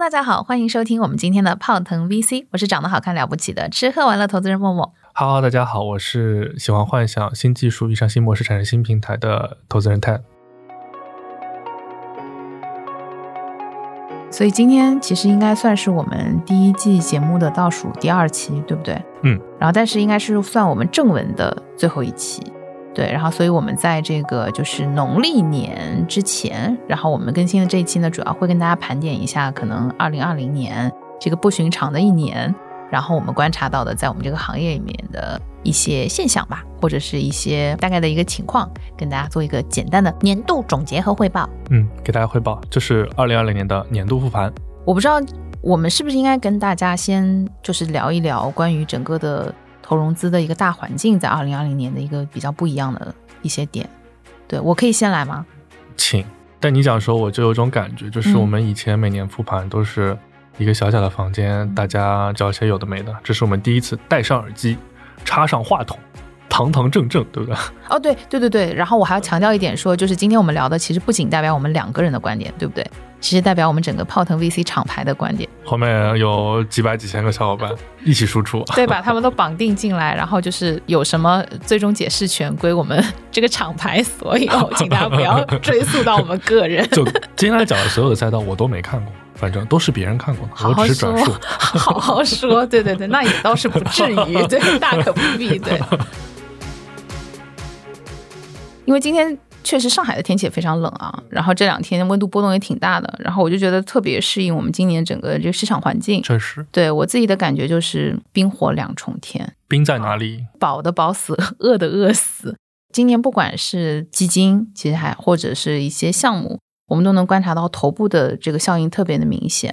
大家好，欢迎收听我们今天的泡腾 VC，我是长得好看了不起的吃喝玩乐投资人默默。Hello，大家好，我是喜欢幻想新技术、遇上新模式、产生新平台的投资人 Ted。所以今天其实应该算是我们第一季节目的倒数第二期，对不对？嗯。然后，但是应该是算我们正文的最后一期，对。然后，所以我们在这个就是农历年之前，然后我们更新的这一期呢，主要会跟大家盘点一下可能二零二零年这个不寻常的一年，然后我们观察到的在我们这个行业里面的一些现象吧，或者是一些大概的一个情况，跟大家做一个简单的年度总结和汇报。嗯，给大家汇报，这是二零二零年的年度复盘。我不知道我们是不是应该跟大家先就是聊一聊关于整个的投融资的一个大环境，在二零二零年的一个比较不一样的一些点。对我可以先来吗？请。但你讲的时候，我就有种感觉，就是嗯我们以前每年复盘都是一个小小的房间，大家聊些有的没的。这是我们第一次戴上耳机，插上话筒，堂堂正正，对不对？哦，对对对对，然后我还要强调一点说，就是今天我们聊的其实不仅代表我们两个人的观点，对不对？其实代表我们整个泡腾 VC 厂牌的观点，后面有几百几千个小伙伴一起输出，对把？他们都绑定进来，然后就是有什么最终解释权归我们这个厂牌所有，请大家不要 追溯到我们个人。就今天来讲的所有的赛道我都没看过，反正都是别人看过的，好好我只是转述。，好好说，对对对，那也倒是不至于，对，大可不必，对。因为今天确实上海的天气也非常冷啊，然后这两天温度波动也挺大的，然后我就觉得特别适应我们今年整个这个市场环境。确实，对我自己的感觉就是冰火两重天，冰在哪里？饱的饱死，饿的饿死。今年不管是基金，其实还或者是一些项目，我们都能观察到头部的这个效应特别的明显。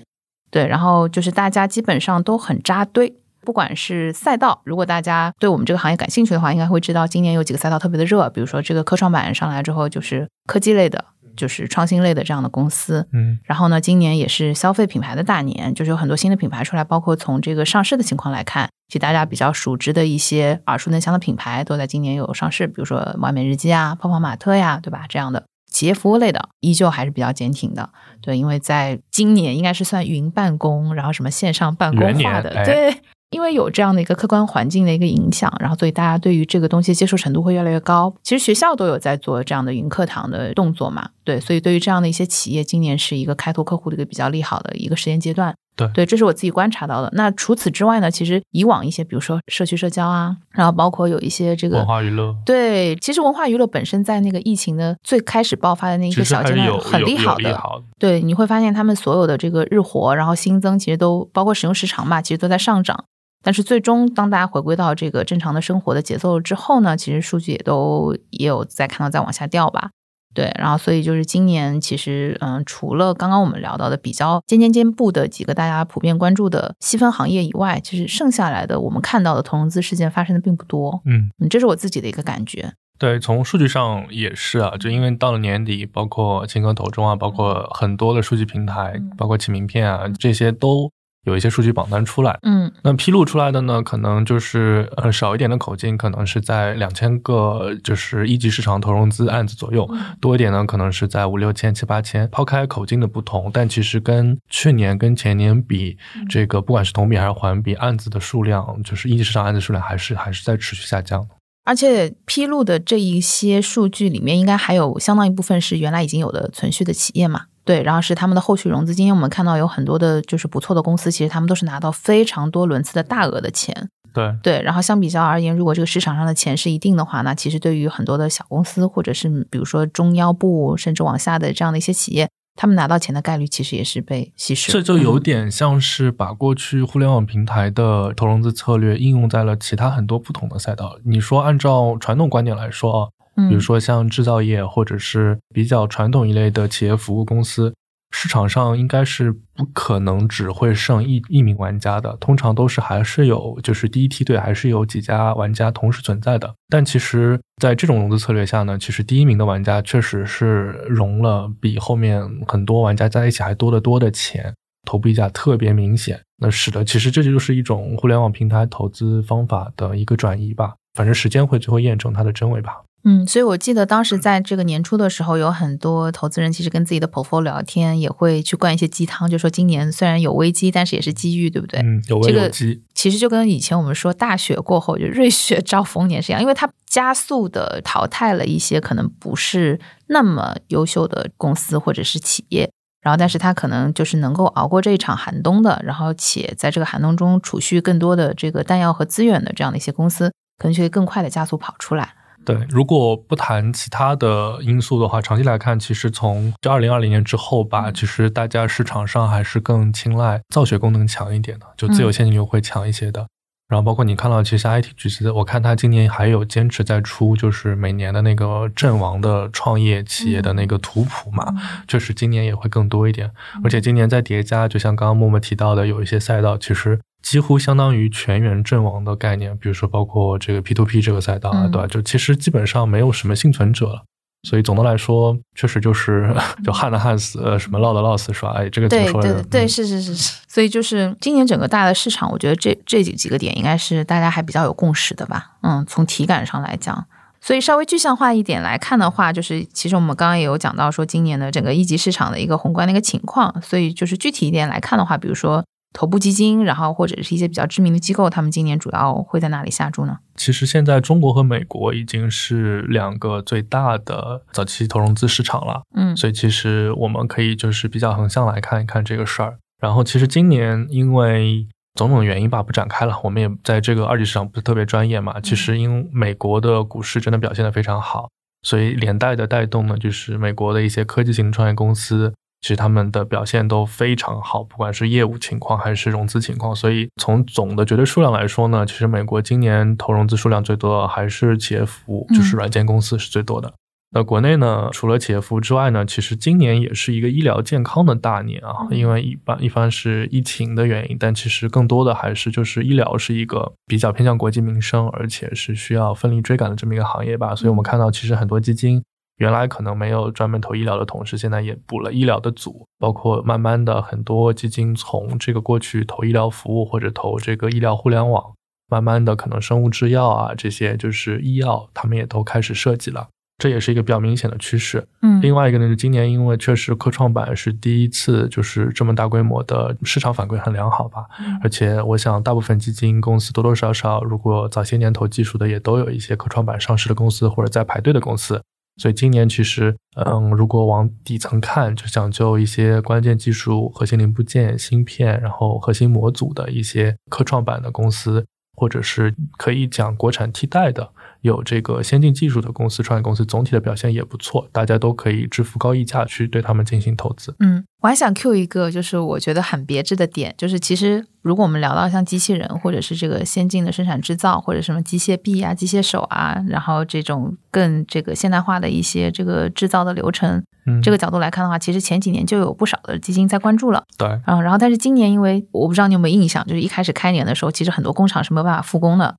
对，然后就是大家基本上都很扎堆，不管是赛道，如果大家对我们这个行业感兴趣的话，应该会知道今年有几个赛道特别的热，比如说这个科创板上来之后，就是科技类的，就是创新类的这样的公司，嗯，然后呢，今年也是消费品牌的大年，就是有很多新的品牌出来，包括从这个上市的情况来看，其实大家比较熟知的一些耳熟能详的品牌都在今年有上市，比如说完美日记啊、泡泡玛特呀，对吧？这样的企业服务类的依旧还是比较坚挺的，对，因为在今年应该是算云办公，然后什么线上办公化的，哎对。因为有这样的一个客观环境的一个影响，然后所以大家对于这个东西接受程度会越来越高。其实学校都有在做这样的云课堂的动作嘛，对，所以对于这样的一些企业，今年是一个开拓客户的一个比较利好的一个时间阶段。对对，这是我自己观察到的。那除此之外呢，其实以往一些，比如说社区社交啊，然后包括有一些这个文化娱乐，对，其实文化娱乐本身在那个疫情的最开始爆发的那一个小阶段很利好的，好的。对，你会发现他们所有的这个日活，然后新增，其实都包括使用时长嘛，其实都在上涨。但是最终，当大家回归到这个正常的生活的节奏之后呢，其实数据也都也有在看到在往下掉吧。对，然后所以就是今年其实，嗯，除了刚刚我们聊到的比较尖尖尖部的几个大家普遍关注的细分行业以外，其实剩下来的我们看到的投融资事件发生的并不多。嗯，嗯，这是我自己的一个感觉。对，从数据上也是啊，就因为到了年底，包括青科投中啊，包括很多的数据平台嗯，包括起名片啊，这些都有一些数据榜单出来。嗯那披露出来的呢，可能就是呃少一点的口径，可能是在两千个就是一级市场投融资案子左右，多一点呢，可能是在五六千、七八千。抛开口径的不同，但其实跟去年、跟前年比，这个不管是同比还是环比，案子的数量，就是一级市场案子数量还是还是在持续下降的。而且披露的这一些数据里面，应该还有相当一部分是原来已经有的存续的企业嘛？对，然后是他们的后续融资。今天我们看到有很多的，就是不错的公司，其实他们都是拿到非常多轮次的大额的钱。对，对，然后相比较而言，如果这个市场上的钱是一定的话，那其实对于很多的小公司，或者是比如说中腰部，甚至往下的这样的一些企业，他们拿到钱的概率其实也是被稀释。这就有嗯点像是把过去互联网平台的投融资策略应用在了其他很多不同的赛道。你说按照传统观点来说啊，嗯比如说像制造业或者是比较传统一类的企业服务公司，市场上应该是不可能只会剩一一名玩家的，通常都是还是有，就是第一梯队还是有几家玩家同时存在的。但其实，在这种融资策略下呢，其实第一名的玩家确实是融了比后面很多玩家在一起还多得多的钱，头部溢价特别明显。那使得其实这就是一种互联网平台投资方法的一个转移吧。反正时间会最后验证它的真伪吧。嗯，所以我记得当时在这个年初的时候，有很多投资人其实跟自己的 portfolio 聊天，也会去灌一些鸡汤，就说今年虽然有危机，但是也是机遇，对不对？嗯，有危有机。其实就跟以前我们说大雪过后就瑞雪兆丰年是一样，因为它加速的淘汰了一些可能不是那么优秀的公司或者是企业，然后但是它可能就是能够熬过这一场寒冬的，然后且在这个寒冬中储蓄更多的这个弹药和资源的这样的一些公司，可能就会更快的加速跑出来。对，如果不谈其他的因素的话，长期来看，其实从这二零二零年之后吧，其实大家市场上还是更青睐造血功能强一点的，就自由现金流会强一些的。然后包括你看到，其实 IT 巨子，我看它今年还有坚持在出，就是每年的那个阵亡的创业企业的那个图谱嘛，确实今年也会更多一点。而且今年在叠加，就像刚刚默默提到的，有一些赛道其实。几乎相当于全员阵亡的概念，比如说包括这个 P to P 这个赛道啊，对吧？就其实基本上没有什么幸存者了。所以总的来说，确实就是 就旱的旱死，呃什么涝的涝死，是吧？哎，这个怎么说对对对，是是是是。所以就是今年整个大的市场，我觉得这这几几个点应该是大家还比较有共识的吧？嗯，从体感上来讲，所以稍微具象化一点来看的话，就是其实我们刚刚也有讲到说今年的整个一级市场的一个宏观的一个情况。所以就是具体一点来看的话，比如说。头部基金，然后或者是一些比较知名的机构，他们今年主要会在哪里下注呢？其实现在中国和美国已经是两个最大的早期投融资市场了，嗯，所以其实我们可以就是比较横向来看一看这个事儿。然后其实今年因为种种原因吧，不展开了，我们也在这个二级市场不是特别专业嘛。其实因美国的股市真的表现的非常好，所以连带的带动呢，就是美国的一些科技型创业公司。其实他们的表现都非常好，不管是业务情况还是融资情况。所以从总的绝对数量来说呢，其实美国今年投融资数量最多的还是企业服务，就是软件公司是最多的。那国内呢，除了企业服务之外呢，其实今年也是一个医疗健康的大年啊。因为一般一方是疫情的原因，但其实更多的还是就是医疗是一个比较偏向国计民生，而且是需要奋力追赶的这么一个行业吧。所以我们看到，其实很多基金。原来可能没有专门投医疗的同事，现在也补了医疗的组，包括慢慢的很多基金从这个过去投医疗服务或者投这个医疗互联网，慢慢的可能生物制药啊这些就是医药，他们也都开始设计了，这也是一个比较明显的趋势。嗯，另外一个呢是今年因为确实科创板是第一次就是这么大规模的市场反馈很良好吧，而且我想大部分基金公司多多少少如果早些年投技术的也都有一些科创板上市的公司或者在排队的公司。所以今年其实，嗯，如果往底层看，就讲究一些关键技术、核心零部件、芯片，然后核心模组的一些科创板的公司，或者是可以讲国产替代的。有这个先进技术的公司、创业公司，总体的表现也不错，大家都可以支付高溢价去对他们进行投资。嗯，我还想 Q 一个，就是我觉得很别致的点，就是其实如果我们聊到像机器人，或者是这个先进的生产制造，或者什么机械臂啊、机械手啊，然后这种更这个现代化的一些这个制造的流程，嗯，这个角度来看的话，其实前几年就有不少的基金在关注了。对，嗯，然后但是今年，因为我不知道你有没有印象，就是一开始开年的时候，其实很多工厂是没有办法复工的。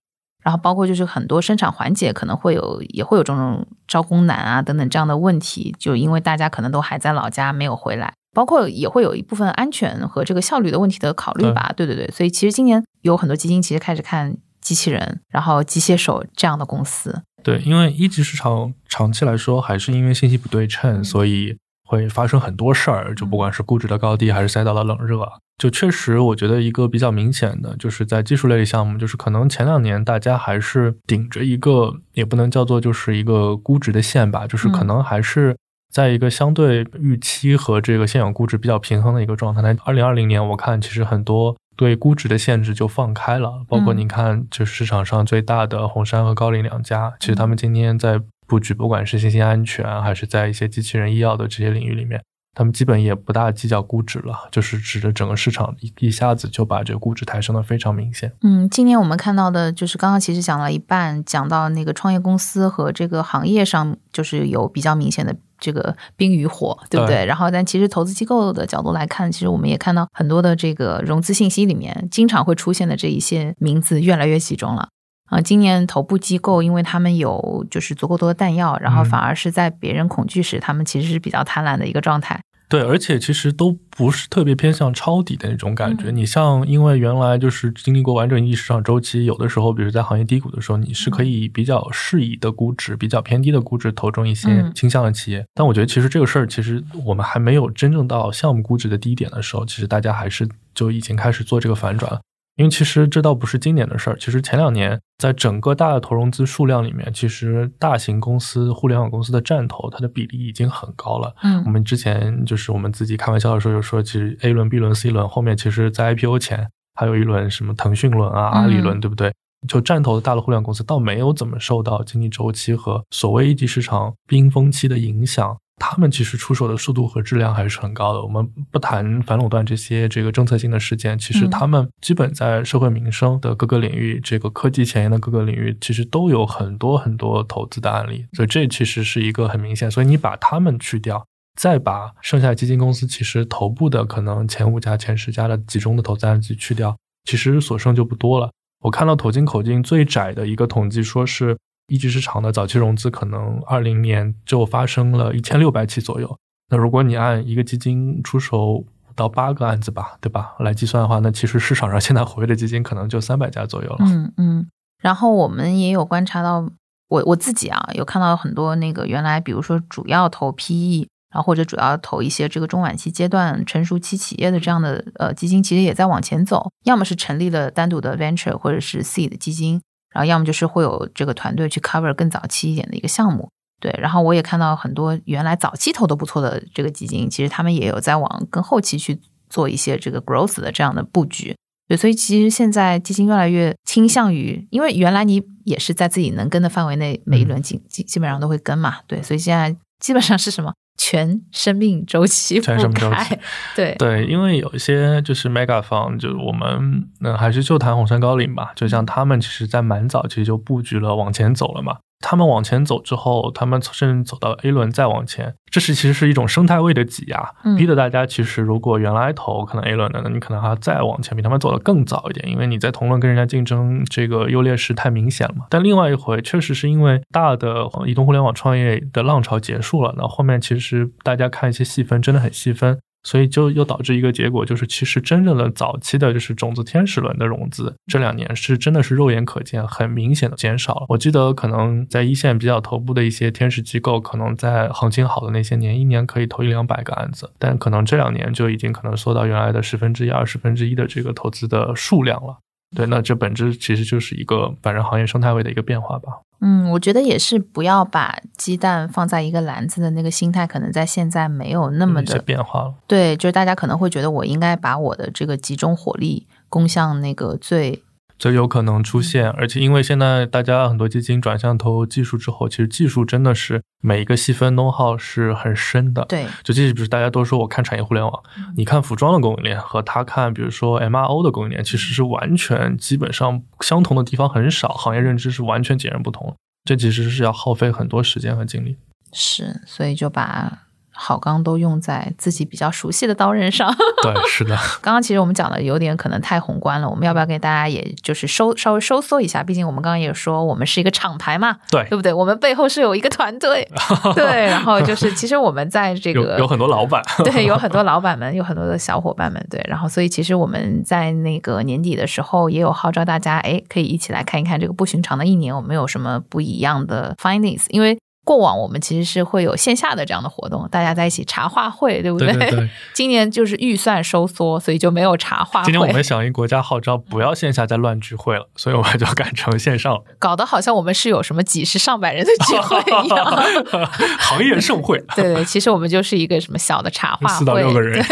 然后包括就是很多生产环节可能会有也会有这种招工难啊等等这样的问题，就因为大家可能都还在老家没有回来，包括也会有一部分安全和这个效率的问题的考虑吧。对对对，所以其实今年有很多基金其实开始看机器人，然后机械手这样的公司。对，因为一级市场长期来说还是因为信息不对称，所以会发生很多事儿，就不管是估值的高低还是赛道的冷热。就确实，我觉得一个比较明显的，就是在技术类项目，就是可能前两年大家还是顶着一个，也不能叫做就是一个估值的线吧，就是可能还是在一个相对预期和这个现有估值比较平衡的一个状态。那二零二零年，我看其实很多对估值的限制就放开了，包括你看，就是市场上最大的红杉和高瓴两家，其实他们今天在布局，不管是信息安全，还是在一些机器人医药的这些领域里面。他们基本也不大计较估值了，就是指着整个市场一一下子就把这个估值抬升的非常明显。嗯，今年我们看到的就是刚刚其实讲了一半，讲到那个创业公司和这个行业上，就是有比较明显的这个冰与火，对不对？对然后，但其实投资机构的角度来看，其实我们也看到很多的这个融资信息里面，经常会出现的这一些名字越来越集中了。啊、今年头部机构因为他们有就是足够多的弹药，然后嗯反而是在别人恐惧时，他们其实是比较贪婪的一个状态。对，而且其实都不是特别偏向抄底的那种感觉。嗯你像，因为原来就是经历过完整一级市场周期，有的时候，比如在行业低谷的时候，你是可以比较适宜的估值、比较偏低的估值投中一些嗯倾向的企业。但我觉得，其实这个事儿，其实我们还没有真正到项目估值的低点的时候，其实大家还是就已经开始做这个反转了。因为其实这倒不是今年的事儿，其实前两年在整个大的投融资数量里面，其实大型公司、互联网公司的占投，它的比例已经很高了。嗯我们之前就是我们自己开玩笑的时候，就说，其实 A 轮、B 轮、C 轮后面，其实在 IPO 前还有一轮什么腾讯轮啊、阿里轮，对不对？就占投的大的互联网公司，倒没有怎么受到经济周期和所谓一级市场冰封期的影响。他们其实出手的速度和质量还是很高的。我们不谈反垄断这些这个政策性的事件，其实嗯他们基本在社会民生的各个领域，这个科技前沿的各个领域，其实都有很多很多投资的案例。所以这其实是一个很明显。所以你把他们去掉，再把剩下基金公司其实头部的可能前五家、前十家的集中的投资案例去掉，其实所剩就不多了。我看到投金口径最窄的一个统计，说是一级市场的早期融资可能二零年就发生了一千六百起左右。那如果你按一个基金出手五到八个案子吧，对吧？来计算的话，那其实市场上现在活跃的基金可能就三百家左右了。嗯嗯，然后我们也有观察到，我我自己啊有看到很多那个原来比如说主要投 PE，然后或者主要投一些这个中晚期阶段成熟期企业的这样的呃基金，其实也在往前走，要么是成立了单独的 venture 或者是 seed 基金，然后要么就是会有这个团队去 cover 更早期一点的一个项目。对，然后我也看到很多原来早期投的不错的这个基金，其实他们也有在往更后期去做一些这个 growth 的这样的布局。对，所以其实现在基金越来越倾向于，因为原来你也是在自己能跟的范围内，每一轮基基基本上都会跟嘛，对，所以现在基本上是什么全生命周期全生命周期，对。对，因为有一些就是 mega 方，就是我们嗯、还是就谈红杉高瓴吧，就像他们其实在蛮早其实就布局了往前走了嘛。他们往前走之后，他们甚至走到 A 轮再往前，这是其实是一种生态位的挤压，嗯逼得大家其实如果原来投可能 A 轮的，那你可能还要再往前，比他们走得更早一点，因为你在同轮跟人家竞争，这个优劣势太明显了嘛。但另外一回，确实是因为大的移动互联网创业的浪潮结束了，那后面其实大家看一些细分真的很细分。所以就又导致一个结果，就是其实真正的早期的就是种子天使轮的融资，这两年是真的是肉眼可见，很明显的减少了。我记得可能在一线比较头部的一些天使机构，可能在行情好的那些年，一年可以投一两百个案子，但可能这两年就已经可能缩到原来的十分之一、二十分之一的这个投资的数量了。对，那这本质其实就是一个反正行业生态位的一个变化吧。嗯，我觉得也是不要把鸡蛋放在一个篮子的那个心态，可能在现在没有那么的变化了。对，就是大家可能会觉得我应该把我的这个集中火力攻向那个最最有可能出现，而且因为现在大家很多基金转向投技术之后，其实技术真的是每一个细分 know how 是很深的。，对就即使比如大家都说我看产业互联网，你看服装的供应链和他看比如说 MRO 的供应链，其实是完全基本上相同的地方很少，行业认知是完全截然不同。这其实是要耗费很多时间和精力。是，所以就把好钢都用在自己比较熟悉的刀刃上。对，是的，刚刚其实我们讲的有点可能太宏观了，我们要不要给大家也就是收稍微收缩一下？毕竟我们刚刚也说我们是一个厂牌嘛，对对不对？我们背后是有一个团队，对，然后就是其实我们在这个有有很多老板。对，有很多老板们，有很多的小伙伴们，对，然后所以其实我们在那个年底的时候也有号召大家，哎，可以一起来看一看这个不寻常的一年，我们有什么不一样的 findings，因为。过往我们其实是会有线下的这样的活动，大家在一起茶话会，对不对对对，今年就是预算收缩，所以就没有茶话会。今天我们响应国家号召，不要线下再乱聚会了，所以我们就改成线上了。搞得好像我们是有什么几十上百人的聚会一样。行业盛会，对对，其实我们就是一个什么小的茶话会，四到六个人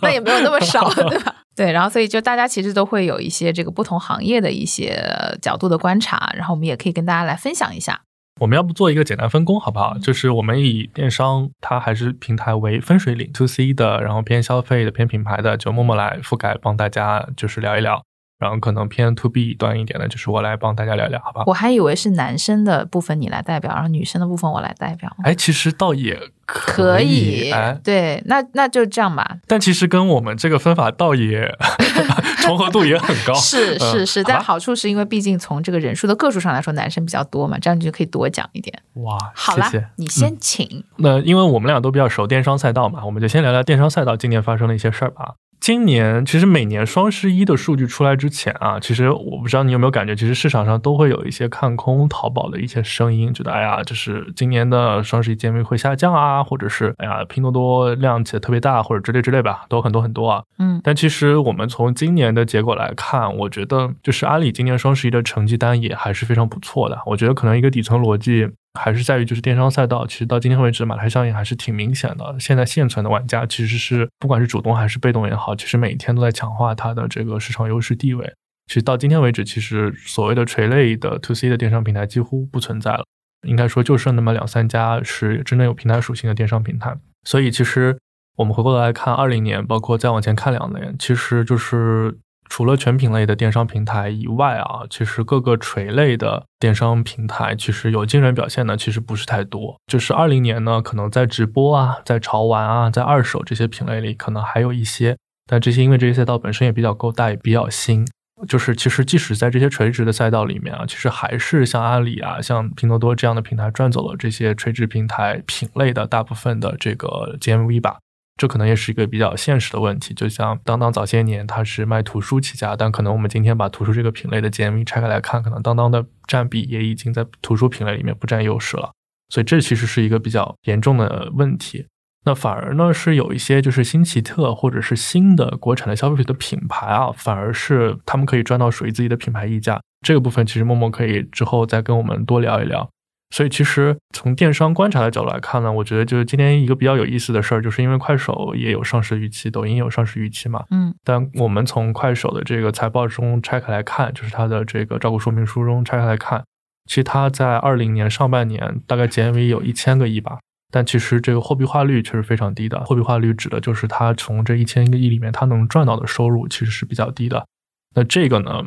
那也没有那么少，对吧？对，然后所以就大家其实都会有一些这个不同行业的一些角度的观察，然后我们也可以跟大家来分享一下。我们要不做一个简单分工好不好？就是我们以电商它还是平台为分水岭，to C 的，然后偏消费的、偏品牌的，就默默来覆盖，帮大家就是聊一聊。然后可能偏 to B 端一点的，就是我来帮大家聊聊，好吧？我还以为是男生的部分你来代表，然后女生的部分我来代表。哎，其实倒也可以，哎，对，那那就这样吧。但其实跟我们这个分法倒也 重合度也很高，是是是，但好处是因为毕竟从这个人数的个数上来说，男生比较多嘛，这样你就可以多讲一点。哇，好了，你先请。那因为我们俩都比较熟电商赛道嘛，我们就先聊聊电商赛道今年发生的一些事儿吧。今年其实每年双十一的数据出来之前啊，其实我不知道你有没有感觉，其实市场上都会有一些看空淘宝的一些声音，觉得哎呀，就是今年的双十一 GMV 会下降啊，或者是哎呀，拼多多量起的特别大，或者之类之类吧，都很多很多啊。嗯，但其实我们从今年的结果来看，我觉得就是阿里今年双十一的成绩单也还是非常不错的。我觉得可能一个底层逻辑。还是在于，就是电商赛道，其实到今天为止，马太效应还是挺明显的。现在现存的玩家其实是，不管是主动还是被动也好，其实每一天都在强化它的这个市场优势地位。其实到今天为止，其实所谓的垂类的 to C 的电商平台几乎不存在了，应该说就剩那么两三家是真正有平台属性的电商平台。所以其实我们回过头来看二零年，包括再往前看两年，其实就是。除了全品类的电商平台以外啊，其实各个垂类的电商平台其实有惊人表现的，其实不是太多。就是二零年呢，可能在直播啊，在潮玩啊，在二手这些品类里，可能还有一些，但这些因为这些赛道本身也比较够大，也比较新。就是其实即使在这些垂直的赛道里面啊，其实还是像阿里啊、像拼多多这样的平台赚走了这些垂直平台品类的大部分的这个 GMV 吧。这可能也是一个比较现实的问题，就像当当早些年它是卖图书起家，但可能我们今天把图书这个品类的 GMV 拆开来看，可能当当的占比也已经在图书品类里面不占优势了，所以这其实是一个比较严重的问题。那反而呢是有一些就是新奇特或者是新的国产的消费品的品牌啊，反而是他们可以赚到属于自己的品牌溢价。这个部分其实默默可以之后再跟我们多聊一聊。所以其实从电商观察的角度来看呢，我觉得就是今天一个比较有意思的事儿，就是因为快手也有上市预期，抖音也有上市预期嘛。嗯。但我们从快手的这个财报中拆开来看，就是它的这个招股说明书中拆开来看，其实它在二零年上半年大概 GMV 有一千个亿吧，但其实这个货币化率确实非常低的。货币化率指的就是它从这一千个亿里面它能赚到的收入其实是比较低的。那这个呢，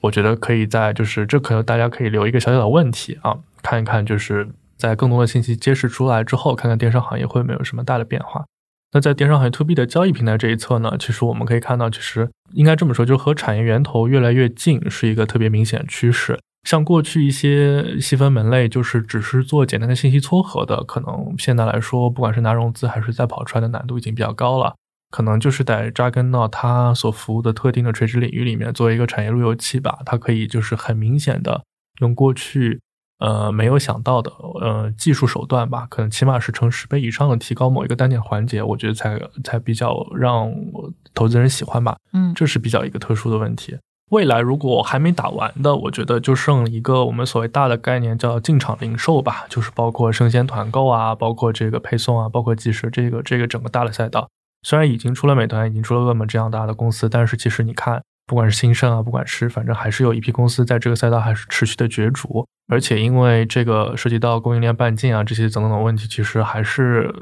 我觉得可以在就是这可能大家可以留一个小小的问题啊。看一看，就是在更多的信息揭示出来之后，看看电商行业会没有什么大的变化。那在电商行业 to B 的交易平台这一侧呢，其实我们可以看到，其实应该这么说，就和产业源头越来越近是一个特别明显趋势。像过去一些细分门类，就是只是做简单的信息撮合的，可能现在来说，不管是拿融资还是再跑出来的难度已经比较高了，可能就是得扎根到它所服务的特定的垂直领域里面，作为一个产业路由器吧。它可以就是很明显的用过去。呃，没有想到的，呃，技术手段吧，可能起码是成十倍以上的提高某一个单点环节，我觉得才才比较让投资人喜欢吧。嗯，这是比较一个特殊的问题。未来如果还没打完的，我觉得就剩一个我们所谓大的概念叫进场零售吧，就是包括生鲜团购啊，包括这个配送啊，包括即时这个这个整个大的赛道。虽然已经出了美团，已经出了饿么这样大的公司，但是其实你看。不管是新生啊，不管是反正还是有一批公司在这个赛道还是持续的角逐，而且因为这个涉及到供应链半径啊这些等等的问题，其实还是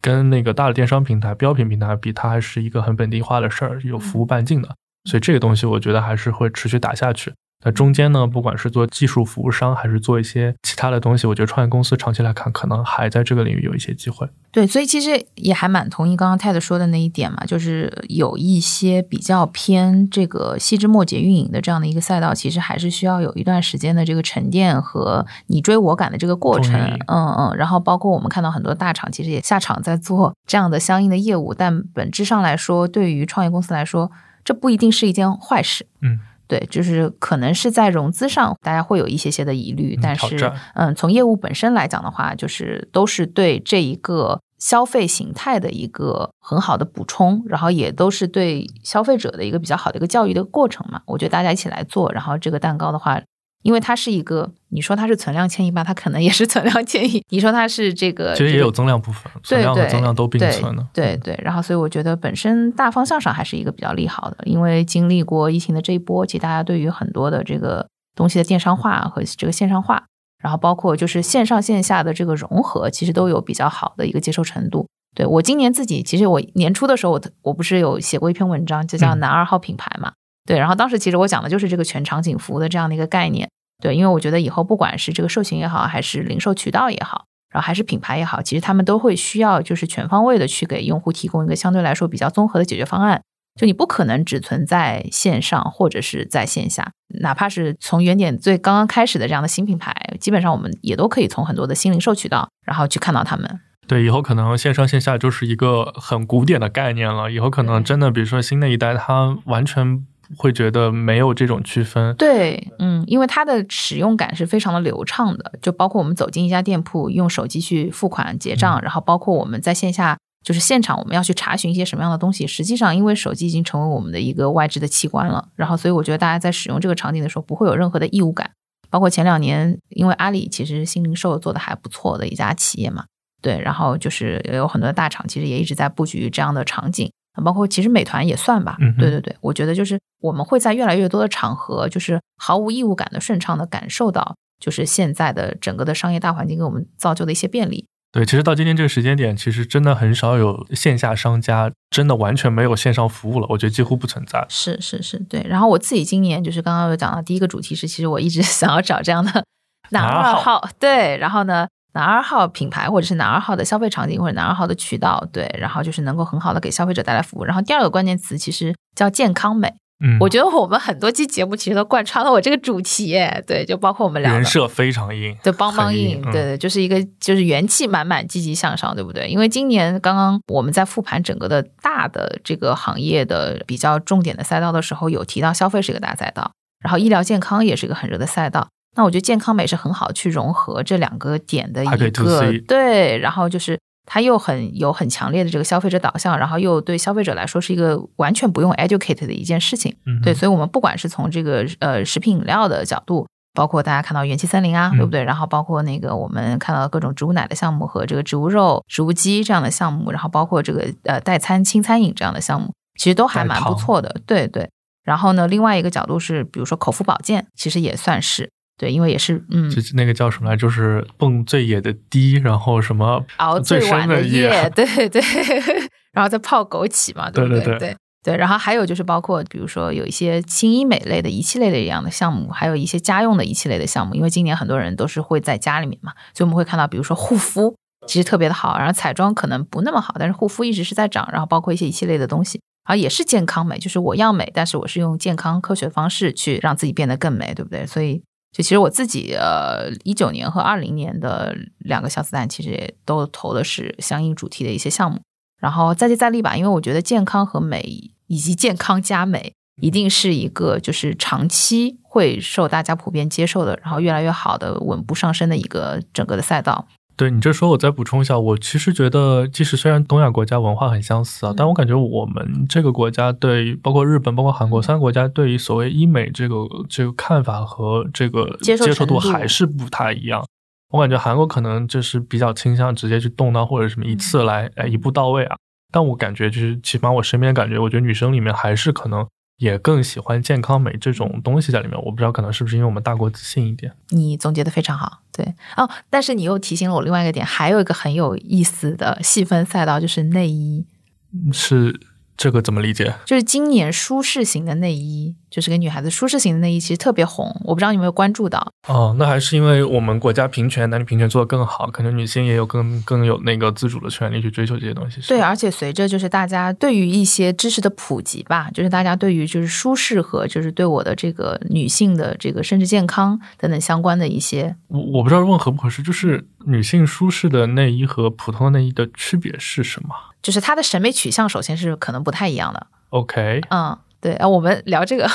跟那个大的电商平台、标品平台比，它还是一个很本地化的事儿，有服务半径的，所以这个东西我觉得还是会持续打下去。那中间呢，不管是做技术服务商，还是做一些其他的东西，我觉得创业公司长期来看，可能还在这个领域有一些机会。对，所以其实也还蛮同意刚刚泰德说的那一点嘛，就是有一些比较偏这个细枝末节运营的这样的一个赛道，其实还是需要有一段时间的这个沉淀和你追我赶的这个过程。嗯嗯。然后包括我们看到很多大厂其实也下场在做这样的相应的业务，但本质上来说，对于创业公司来说，这不一定是一件坏事。嗯。对，就是可能是在融资上，大家会有一些些的疑虑，但是，嗯，从业务本身来讲的话，就是都是对这一个消费形态的一个很好的补充，然后也都是对消费者的一个比较好的一个教育的过程嘛。我觉得大家一起来做，然后这个蛋糕的话。因为它是一个，你说它是存量迁移吧，它可能也是存量迁移。你说它是这个，其实也有增量部分，存量和增量都并存的。对对，然后所以我觉得本身大方向上还是一个比较利好的，因为经历过疫情的这一波，其实大家对于很多的这个东西的电商化和这个线上化，然后包括就是线上线下的这个融合，其实都有比较好的一个接受程度。对我今年自己，其实我年初的时候，我我不是有写过一篇文章，就叫“男二号品牌”嘛。对，然后当时其实我讲的就是这个全场景服务的这样的一个概念。对，因为我觉得以后不管是这个授权也好，还是零售渠道也好，然后还是品牌也好，其实他们都会需要就是全方位的去给用户提供一个相对来说比较综合的解决方案。就你不可能只存在线上或者是在线下，哪怕是从原点最刚刚开始的这样的新品牌，基本上我们也都可以从很多的新零售渠道，然后去看到他们。对，以后可能线上线下就是一个很古典的概念了。以后可能真的，比如说新的一代，它完全会觉得没有这种区分。对，嗯，因为它的使用感是非常的流畅的，就包括我们走进一家店铺，用手机去付款结账，然后包括我们在线下。就是现场我们要去查询一些什么样的东西，实际上因为手机已经成为我们的一个外置的器官了，然后所以我觉得大家在使用这个场景的时候不会有任何的异物感。包括前两年，因为阿里其实新零售做的还不错的一家企业嘛，对，然后就是有很多大厂其实也一直在布局这样的场景，包括其实美团也算吧，对对对，我觉得就是我们会在越来越多的场合，就是毫无义务感的顺畅的感受到，就是现在的整个的商业大环境给我们造就的一些便利。对，其实到今天这个时间点，其实真的很少有线下商家真的完全没有线上服务了。我觉得几乎不存在。是是是，对。然后我自己今年就是刚刚有讲到第一个主题是，其实我一直 想要找这样的 男二号，对。然后呢，男二号品牌或者是男二号的消费场景或者男二号的渠道，对。然后就是能够很好的给消费者带来服务。然后第二个关键词其实叫健康美。嗯，我觉得我们很多期节目其实都贯穿了我这个主题，对，就包括我们聊人设非常硬，对，邦邦硬，对对，就是一个就是元气满满、积极向上，对不对？因为今年刚刚我们在复盘整个的大的这个行业的比较重点的赛道的时候，有提到消费是一个大赛道，然后医疗健康也是一个很热的赛道。那我觉得健康美是很好去融合这两个点的一个，对，然后就是。它又很有很强烈的这个消费者导向，然后又对消费者来说是一个完全不用 educate 的一件事情。对，所以我们不管是从这个呃食品饮料的角度，包括大家看到元气森林啊，对不对？然后包括那个我们看到各种植物奶的项目和这个植物肉、植物鸡这样的项目，然后包括这个呃代餐轻餐饮这样的项目，其实都还蛮不错的。对对。然后呢，另外一个角度是，比如说口服保健，其实也算是。对，因为也是，嗯，就那个叫什么来，就是蹦最野的迪，然后什么熬最晚的夜，对对，然后再泡枸杞嘛，对不对？对对，然后还有就是包括，比如说有一些轻医美类的仪器类的一样的项目，还有一些家用的仪器类的项目，因为今年很多人都是会在家里面嘛，所以我们会看到，比如说护肤其实特别的好，然后彩妆可能不那么好，但是护肤一直是在涨，然后包括一些仪器类的东西，然后也是健康美，就是我要美，但是我是用健康科学方式去让自己变得更美，对不对？所以。就其实我自己呃，一九年和二零年的两个小子弹，其实也都投的是相应主题的一些项目。然后再接再厉吧，因为我觉得健康和美以及健康加美，一定是一个就是长期会受大家普遍接受的，然后越来越好的稳步上升的一个整个的赛道。对你这说，我再补充一下，我其实觉得，即使虽然东亚国家文化很相似啊，但我感觉我们这个国家对，包括日本、包括韩国三个国家对于所谓医美这个这个看法和这个接受度还是不太一样。我感觉韩国可能就是比较倾向直接去动刀或者什么一次来，哎，一步到位啊。但我感觉就是，起码我身边感觉，我觉得女生里面还是可能。也更喜欢健康美这种东西在里面，我不知道可能是不是因为我们大国自信一点。你总结的非常好，对哦，但是你又提醒了我另外一个点，还有一个很有意思的细分赛道就是内衣，是。这个怎么理解？就是今年舒适型的内衣，就是给女孩子舒适型的内衣，其实特别红。我不知道你有没有关注到？哦，那还是因为我们国家平权、男女平权做得更好，可能女性也有更更有那个自主的权利去追求这些东西。对，而且随着就是大家对于一些知识的普及吧，就是大家对于就是舒适和就是对我的这个女性的这个生殖健康等等相关的一些，我我不知道问合不合适，就是女性舒适的内衣和普通的内衣的区别是什么？就是她的审美取向，首先是可能不太一样的。OK，嗯。对啊，我们聊这个。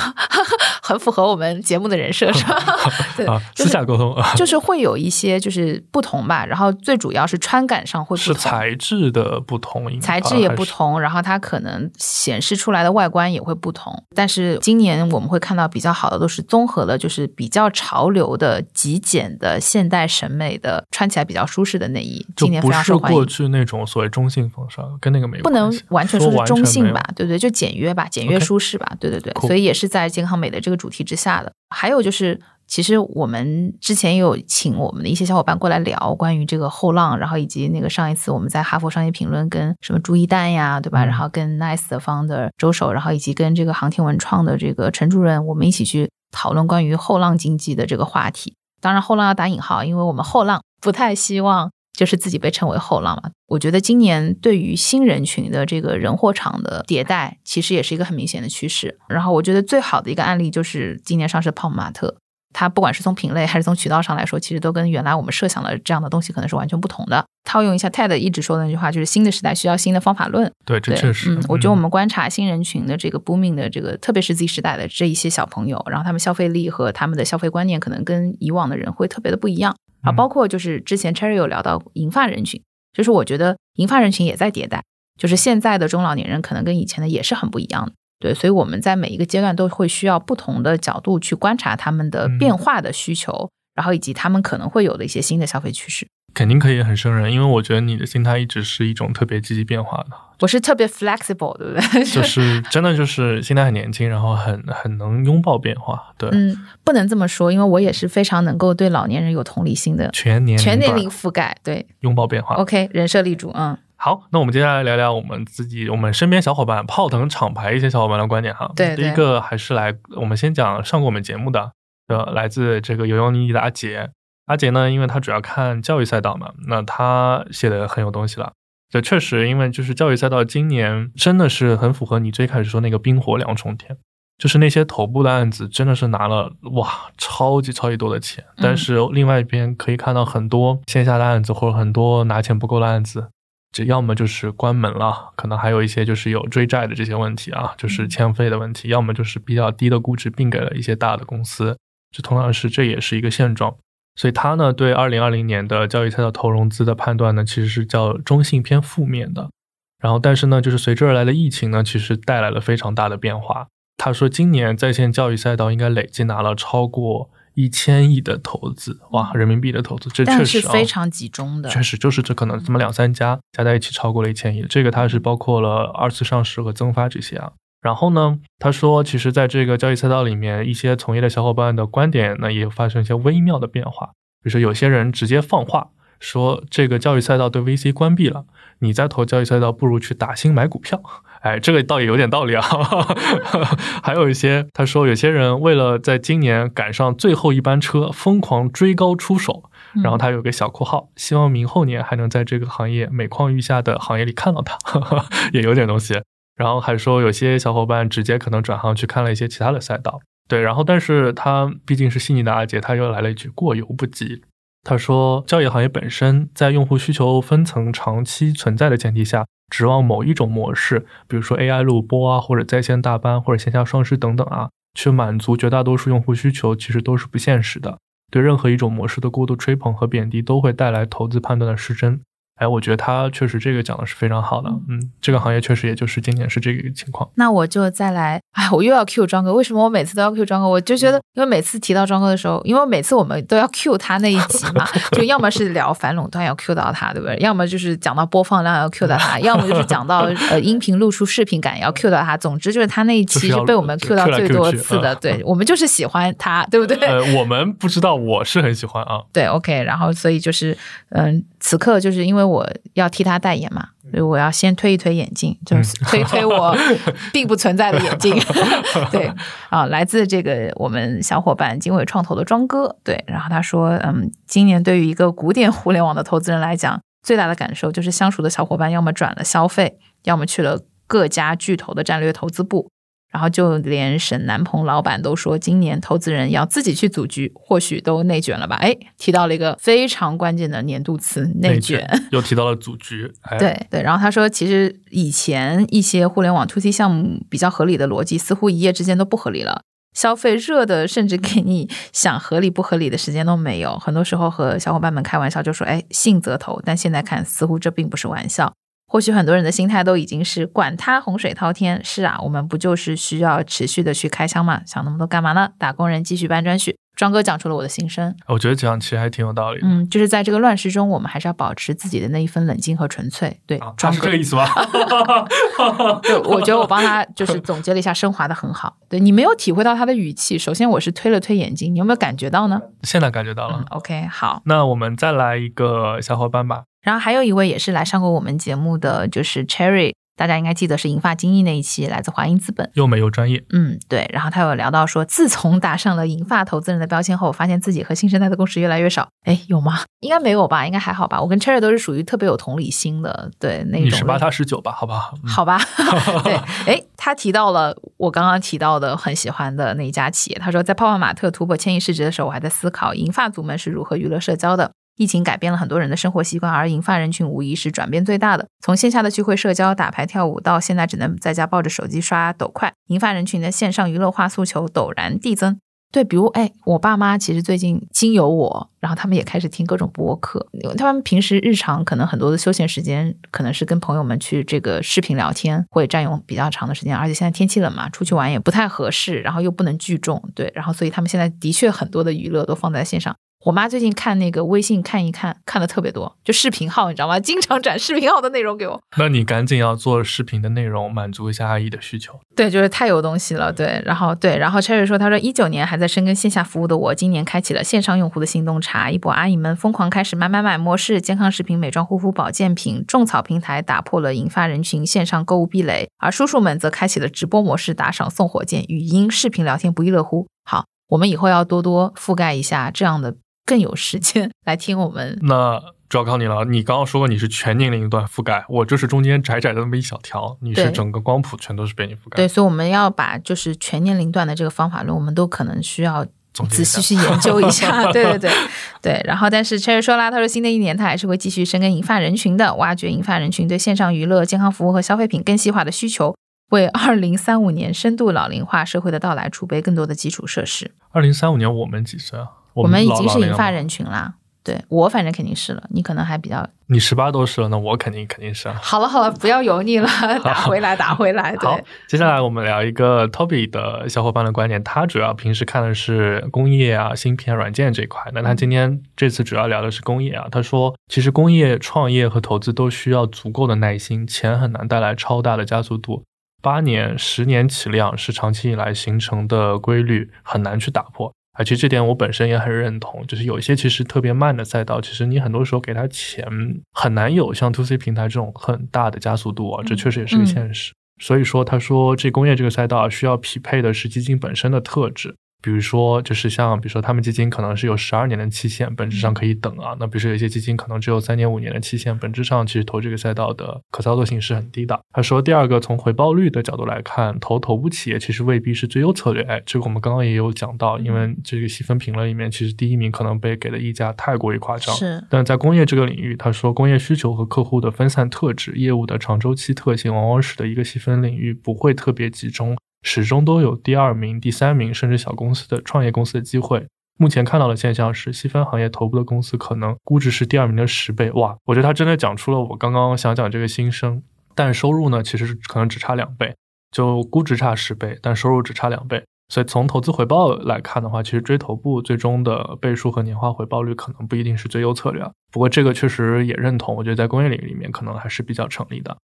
很符合我们节目的人设，是吧？对，私下沟通就是会有一些就是不同吧。然后最主要是穿感上会不同，是材质的不同，材质也不同。然后它可能显示出来的外观也会不同。但是今年我们会看到比较好的都是综合了，就是比较潮流的、极简的、现代审美的，穿起来比较舒适的内衣。今年非常受欢迎。过去那种所谓中性风尚，跟那个没不能完全说是中性吧？对对，就简约吧，简约舒适。吧，对对对，所以也是在健康美的这个主题之下的。还有就是其实我们之前也有请我们的一些小伙伴过来聊关于这个后浪，然后以及那个上一次我们在哈佛商业评论跟什么朱一丹呀，对吧？然后跟 Nice 的 founder 周守，然后以及跟这个航天文创的这个陈主任，我们一起去讨论关于后浪经济的这个话题。当然，后浪要打引号，因为我们后浪不太希望就是自己被称为后浪嘛。我觉得今年对于新人群的这个人货场的迭代，其实也是一个很明显的趋势。然后，我觉得最好的一个案例就是今年上市的泡姆玛特。它不管是从品类还是从渠道上来说，其实都跟原来我们设想的这样的东西可能是完全不同的。套用一下 TED 一直说的那句话，就是新的时代需要新的方法论。对，这确实。嗯，我觉得我们观察新人群的这个 booming 的这个，特别是 Z 时代的这一些小朋友，然后他们消费力和他们的消费观念可能跟以往的人会特别的不一样。啊，包括就是之前 Cherry 有聊到银发人群，就是我觉得银发人群也在迭代，就是现在的中老年人可能跟以前的也是很不一样的。对，所以我们在每一个阶段都会需要不同的角度去观察他们的变化的需求，然后以及他们可能会有的一些新的消费趋势。肯定可以很胜任，因为我觉得你的心态一直是一种特别积极变化的。我是特别 flexible，对不对？就是真的就是心态很年轻，然后很很能拥抱变化。对，嗯，不能这么说，因为我也是非常能够对老年人有同理心的，全年全年龄覆盖，对，拥抱变化。OK，人设立主，嗯。好，那我们接下来聊聊我们自己、我们身边小伙伴、泡腾厂牌一些小伙伴的观点哈。对，第一个还是来，我们先讲上过我们节目的，呃，来自这个游泳妮妮的阿杰。阿杰呢，因为他主要看教育赛道嘛，那他写的很有东西了。这确实，因为就是教育赛道今年真的是很符合你最开始说那个冰火两重天，就是那些头部的案子真的是拿了哇超级超级多的钱，但是另外一边可以看到很多线下的案子或者很多拿钱不够的案子。这要么就是关门了，可能还有一些就是有追债的这些问题啊，就是欠费的问题；要么就是比较低的估值并给了一些大的公司。这同样是这也是一个现状。所以他呢对二零二零年的教育赛道投融资的判断呢，其实是较中性偏负面的。然后但是呢，就是随之而来的疫情呢，其实带来了非常大的变化。他说今年在线教育赛道应该累计拿了超过。一千亿的投资，哇，人民币的投资，这确实非常集中的，确实就是这可能这么两三家加在一起超过了一千亿，这个它是包括了二次上市和增发这些啊。然后呢，他说，其实在这个交易赛道里面，一些从业的小伙伴的观点呢，也发生一些微妙的变化，比如说有些人直接放话说，这个交易赛道对 VC 关闭了，你在投交易赛道，不如去打新买股票。哎，这个倒也有点道理啊。还有一些，他说有些人为了在今年赶上最后一班车，疯狂追高出手。然后他有个小括号，希望明后年还能在这个行业每况愈下的行业里看到他，也有点东西。然后还说有些小伙伴直接可能转行去看了一些其他的赛道。对，然后但是他毕竟是细腻的阿杰，他又来了一句过犹不及。他说，教育行业本身在用户需求分层长期存在的前提下。指望某一种模式，比如说 AI 录播啊，或者在线大班，或者线下双师等等啊，去满足绝大多数用户需求，其实都是不现实的。对任何一种模式的过度吹捧和贬低，都会带来投资判断的失真。哎，我觉得他确实这个讲的是非常好的，嗯，这个行业确实也就是今年是这个情况。那我就再来，哎，我又要 Q 庄哥，为什么我每次都要 Q 庄哥？我就觉得，因为每次提到庄哥的时候，因为每次我们都要 Q 他那一集嘛，就要么是聊反垄断要 Q 到他，对不对？要么就是讲到播放量要 Q 到他，要么就是讲到呃音频露出视频感要 Q 到他。总之就是他那一期是被我们 Q 到最多次的，对我们就是喜欢他，对不对？呃，我们不知道，我是很喜欢啊。对，OK，然后所以就是嗯，此刻就是因为我要替。他代言嘛，所以我要先推一推眼镜，就是 推推我并不存在的眼镜。对啊，来自这个我们小伙伴经纬创投的庄哥，对，然后他说，嗯，今年对于一个古典互联网的投资人来讲，最大的感受就是相熟的小伙伴要么转了消费，要么去了各家巨头的战略投资部。然后就连沈南鹏老板都说，今年投资人要自己去组局，或许都内卷了吧？哎，提到了一个非常关键的年度词“内卷”，又提到了组局。对对，然后他说，其实以前一些互联网 to C 项目比较合理的逻辑，似乎一夜之间都不合理了。消费热的，甚至给你想合理不合理的时间都没有。很多时候和小伙伴们开玩笑就说：“哎，信则投。”但现在看，似乎这并不是玩笑。或许很多人的心态都已经是管他洪水滔天，是啊，我们不就是需要持续的去开枪吗？想那么多干嘛呢？打工人继续搬砖去，庄哥讲出了我的心声。我觉得讲其实还挺有道理的。嗯，就是在这个乱世中，我们还是要保持自己的那一份冷静和纯粹。对，庄哥是这个意思吧？对，我觉得我帮他就是总结了一下，升华的很好。对你没有体会到他的语气，首先我是推了推眼睛，你有没有感觉到呢？现在感觉到嗯了。，OK，好。那我们再来一个小伙伴吧。然后还有一位也是来上过我们节目的，就是 Cherry，大家应该记得是银发精英那一期，来自华英资本。又美又专业，嗯，对。然后他有聊到说，自从打上了银发投资人的标签后，发现自己和新生代的共识越来越少。哎，有吗？应该没有吧？应该还好吧？我跟 Cherry 都是属于特别有同理心的，对那种类你十八，他十九吧？好不好？嗯好吧，对，哎，他提到了我刚刚提到的很喜欢的那一家企业。他说，在泡泡玛特突破千亿市值的时候，我还在思考银发族们是如何娱乐社交的。疫情改变了很多人的生活习惯，而银发人群无疑是转变最大的。从线下的聚会、社交、打牌、跳舞，到现在只能在家抱着手机刷抖快，银发人群的线上娱乐化诉求陡然递增。对，比如哎，我爸妈其实最近经由我，然后他们也开始听各种播客。他们平时日常可能很多的休闲时间，可能是跟朋友们去这个视频聊天，会占用比较长的时间。而且现在天气冷嘛，出去玩也不太合适，然后又不能聚众，对，然后所以他们现在的确很多的娱乐都放在线上。我妈最近看那个微信看一看，看的特别多，就视频号，你知道吗？经常转视频号的内容给我。那你赶紧要做视频的内容，满足一下阿姨的需求。对，就是太有东西了。对，然后对，然后 Cherry 说，他说一九年还在深耕线下服务的我，今年开启了线上用户的新洞察，一波阿姨们疯狂开始买买买模式，健康食品、美妆护肤、保健品、种草平台打破了引发人群线上购物壁垒，而叔叔们则开启了直播模式，打赏送火箭，语音、视频聊天不亦乐乎。好，我们以后要多多覆盖一下这样的，更有时间 来听我们。那主要靠你了。你刚刚说过你是全年龄段覆盖，我就是中间窄窄的那么一小条，你是整个光谱全都是被你覆盖。对，所以我们要把就是全年龄段的这个方法论，我们都可能需要仔细去研究一下。对对对对。然后，但是 Cherry 说啦，他说新的一年他还是会继续深耕银发人群的，挖掘银发人群对线上娱乐、健康服务和消费品更细化的需求，为二零三五年深度老龄化社会的到来储备更多的基础设施。二零三五年我们几岁啊？我们已经是。银发人群啦。对我反正肯定是了，你可能还比较你十八都是了，那我肯定肯定是啊。好了好了，不要油腻了，打回来打回来。好对，，接下来我们聊一个 Toby 的小伙伴的观点，他主要平时看的是工业啊、芯片、软件这一块。那他今天这次主要聊的是工业啊。他说，其实工业创业和投资都需要足够的耐心，钱很难带来超大的加速度。八年、十年起量是长期以来形成的规律，很难去打破。而且这点我本身也很认同，就是有一些其实特别慢的赛道，其实你很多时候给他钱很难有像 to C 平台这种很大的加速度啊，这确实也是个现实。所以说，他说这工业这个赛道啊，需要匹配的是基金本身的特质。比如说，就是像比如说他们基金可能是有十二年的期限，本质上可以等啊。那比如说有些基金可能只有三年、五年的期限，本质上其实投这个赛道的可操作性是很低的。他说，第二个从回报率的角度来看，投头部企业其实未必是最优策略。哎，这个我们刚刚也有讲到，因为这个细分评论里面，其实第一名可能被给的溢价太过于夸张。是但在工业这个领域，他说工业需求和客户的分散特质、业务的长周期特性，往往使得一个细分领域不会特别集中，始终都有第二名、第三名甚至小公司的创业公司的机会。目前看到的现象是，细分行业头部的公司可能估值是第二名的十倍。哇，我觉得他真的讲出了我刚刚想讲这个心声。但收入呢，其实是可能只差两倍，就估值差十倍，但收入只差两倍。所以从投资回报来看的话，其实追头部最终的倍数和年化回报率可能不一定是最优策略。不过这个确实也认同，我觉得在工业领域里面可能还是比较成立的。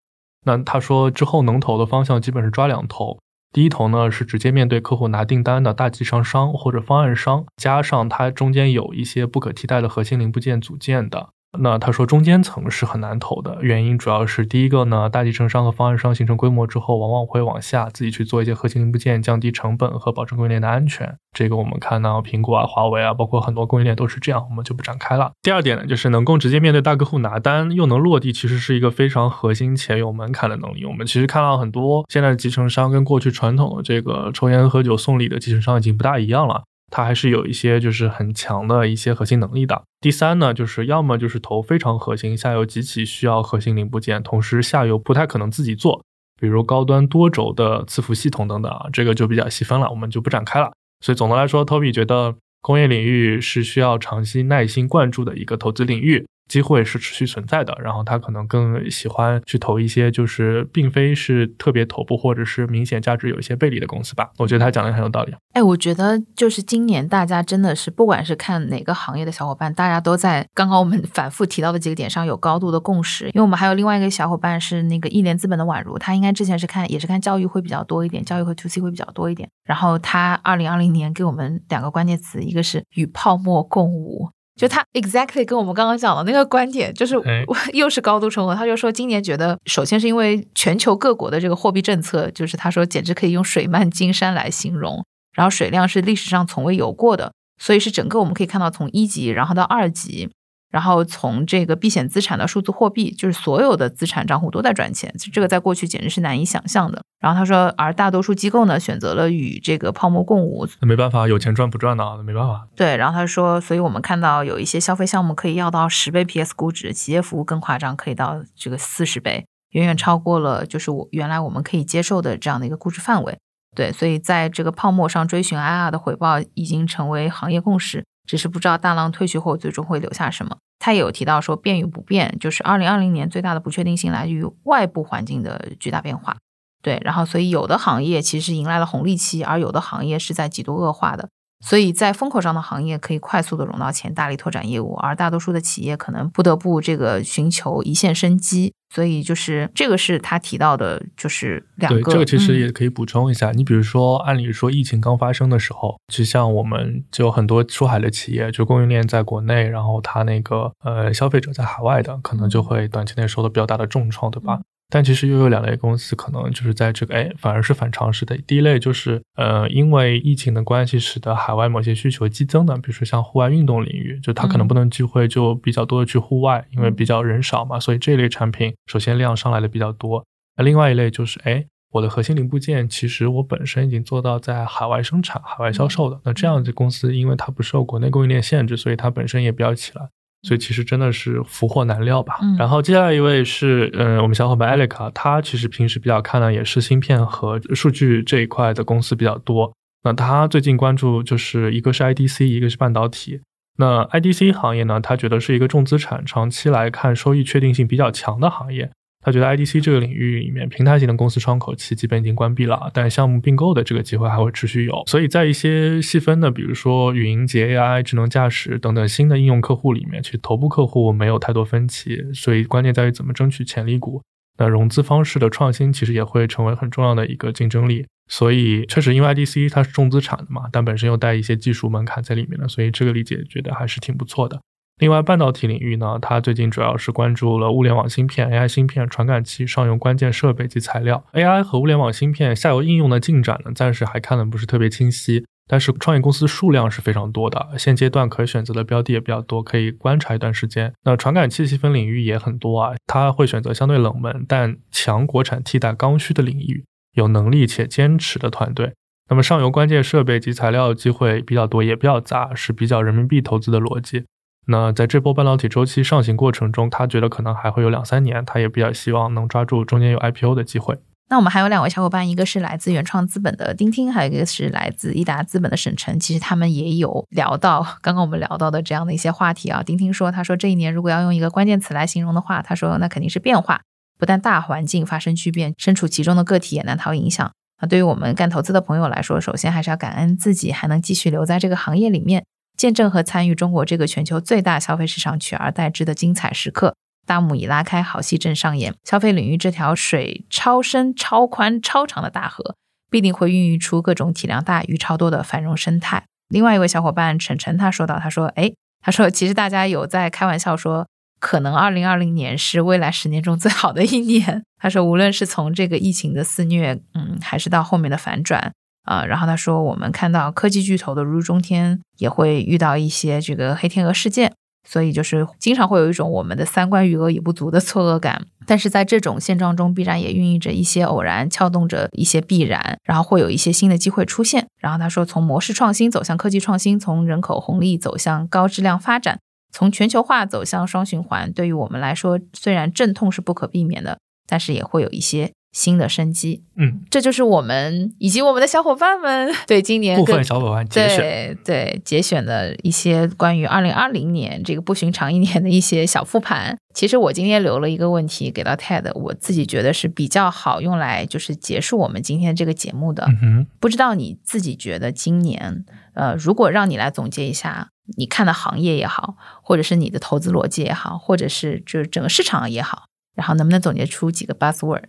那他说之后能投的方向基本是抓两头，第一头呢是直接面对客户拿订单的大集成商或者方案商，加上它中间有一些不可替代的核心零部件组件的。那他说中间层是很难投的，原因主要是第一个呢，大集成商和方案商形成规模之后，往往会往下自己去做一些核心零部件，降低成本和保证供应链的安全。这个我们看到苹果啊、华为啊，包括很多供应链都是这样，我们就不展开了。第二点呢，就是能够直接面对大客户拿单，又能落地，其实是一个非常核心且有门槛的能力。我们其实看到很多现在的集成商跟过去传统的这个抽烟喝酒送礼的集成商已经不大一样了。它还是有一些就是很强的一些核心能力的。第三呢，就是要么就是投非常核心，下游极其需要核心零部件，同时下游不太可能自己做，比如高端多轴的伺服系统等等啊，这个就比较细分了，我们就不展开了。所以总的来说，Toby 觉得工业领域是需要长期耐心灌注的一个投资领域。机会是持续存在的，然后他可能更喜欢去投一些就是并非是特别头部或者是明显价值有一些背离的公司吧。我觉得他讲的很有道理。哎，我觉得就是今年大家真的是不管是看哪个行业的小伙伴，大家都在刚刚我们反复提到的几个点上有高度的共识。因为我们还有另外一个小伙伴是那个一联资本的宛如，他应该之前是看也是看教育会比较多一点，教育和 to C 会比较多一点。然后他二零二零年给我们两个关键词，一个是与泡沫共舞。就他 exactly 跟我们刚刚讲的那个观点，就是 又是高度重合。他就说，今年觉得，首先是因为全球各国的这个货币政策，就是他说简直可以用水漫金山来形容，然后水量是历史上从未有过的，所以是整个我们可以看到从一级然后到二级。然后从这个避险资产的数字货币，就是所有的资产账户都在赚钱，这个在过去简直是难以想象的。然后他说，而大多数机构呢选择了与这个泡沫共舞，那没办法，有钱赚不赚的，那没办法。对，然后他说，所以我们看到有一些消费项目可以要到十倍 PS 估值，企业服务更夸张，可以到这个四十倍，远远超过了就是我原来我们可以接受的这样的一个估值范围。对，所以在这个泡沫上追寻 IR 的回报已经成为行业共识。只是不知道大浪退去后最终会留下什么。他也有提到说，变与不变，就是二零二零年最大的不确定性来自于外部环境的巨大变化。对，然后所以有的行业其实迎来了红利期，而有的行业是在极度恶化的。所以在风口上的行业可以快速的融到钱，大力拓展业务，而大多数的企业可能不得不这个寻求一线生机。所以就是这个是他提到的，就是两个。对，这个其实也可以补充一下。你比如说，按理说疫情刚发生的时候，就像我们就很多出海的企业，就供应链在国内，然后它那个呃消费者在海外的，可能就会短期内受到比较大的重创，对吧？但其实又有两类公司，可能就是在这个哎，反而是反常识的。第一类就是，呃，因为疫情的关系，使得海外某些需求激增的，比如说像户外运动领域，就它可能不能聚会，就比较多的去户外，因为比较人少嘛，所以这类产品首先量上来的比较多。那另外一类就是，哎，我的核心零部件其实我本身已经做到在海外生产、海外销售的，那这样子公司，因为它不受国内供应链限制，所以它本身也比较起来。所以其实真的是福祸难料吧。然后接下来一位是，嗯，我们小伙伴艾丽卡，他其实平时比较看的也是芯片和数据这一块的公司比较多。那他最近关注就是一个是 IDC，一个是半导体。那 IDC 行业呢，他觉得是一个重资产，长期来看收益确定性比较强的行业。他觉得 IDC 这个领域里面，平台型的公司窗口期基本已经关闭了，但项目并购的这个机会还会持续有。所以在一些细分的，比如说语音节 AI、智能驾驶等等新的应用客户里面，其实头部客户没有太多分歧。所以关键在于怎么争取潜力股。那融资方式的创新其实也会成为很重要的一个竞争力。所以确实，因为 IDC 它是重资产的嘛，但本身又带一些技术门槛在里面的，所以这个理解觉得还是挺不错的。另外，半导体领域呢，它最近主要是关注了物联网芯片、AI 芯片、传感器、上游关键设备及材料。AI 和物联网芯片下游应用的进展呢，暂时还看的不是特别清晰。但是创业公司数量是非常多的，现阶段可选择的标的也比较多，可以观察一段时间。那传感器细分领域也很多啊，它会选择相对冷门但强国产替代刚需的领域，有能力且坚持的团队。那么上游关键设备及材料机会比较多，也比较杂，是比较人民币投资的逻辑。那在这波半导体周期上行过程中，他觉得可能还会有两三年，他也比较希望能抓住中间有 IPO 的机会。那我们还有两位小伙伴，一个是来自原创资本的丁丁，还有一个是来自易达资本的沈晨。其实他们也有聊到刚刚我们聊到的这样的一些话题啊。丁丁说：“他说这一年如果要用一个关键词来形容的话，他说那肯定是变化。不但大环境发生巨变，身处其中的个体也难逃影响。那对于我们干投资的朋友来说，首先还是要感恩自己还能继续留在这个行业里面。”见证和参与中国这个全球最大消费市场取而代之的精彩时刻，大幕已拉开，好戏正上演。消费领域这条水超深、超宽、超长的大河，必定会孕育出各种体量大、鱼超多的繁荣生态。另外一位小伙伴晨晨他说到，他说：“哎，他说其实大家有在开玩笑说，可能二零二零年是未来十年中最好的一年。他说，无论是从这个疫情的肆虐，嗯，还是到后面的反转。”啊，然后他说，我们看到科技巨头的如日中天，也会遇到一些这个黑天鹅事件，所以就是经常会有一种我们的三观余额已不足的错愕感。但是在这种现状中，必然也孕育着一些偶然，撬动着一些必然，然后会有一些新的机会出现。然后他说，从模式创新走向科技创新，从人口红利走向高质量发展，从全球化走向双循环，对于我们来说，虽然阵痛是不可避免的，但是也会有一些新的生机。嗯，这就是我们以及我们的小伙伴们 对今年部分小伙伴节选，对对节选的一些关于二零二零年这个不寻常一年的一些小复盘。其实我今天留了一个问题给到 TED，我自己觉得是比较好用来就是结束我们今天这个节目的。嗯哼，不知道你自己觉得今年，呃，如果让你来总结一下，你看的行业也好，或者是你的投资逻辑也好，或者是就是整个市场也好，然后能不能总结出几个 buzzword？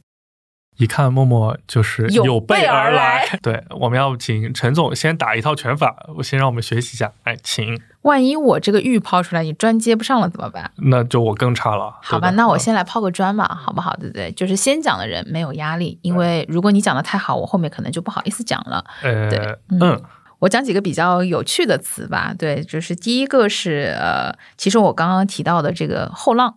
一看默默就是有备备而来来。对，我们要请陈总先打一套拳法，我先让我们学习一下。哎，请，万一我这个玉抛出来，你砖接不上了怎么办？那就我更差了。好吧，那我先来抛个砖吧，好不好？对不对？就是先讲的人没有压力，因为如果你讲的太好，我后面可能就不好意思讲了。呃对，嗯嗯我讲几个比较有趣的词吧。对，就是第一个是呃，其实我刚刚提到的这个后浪。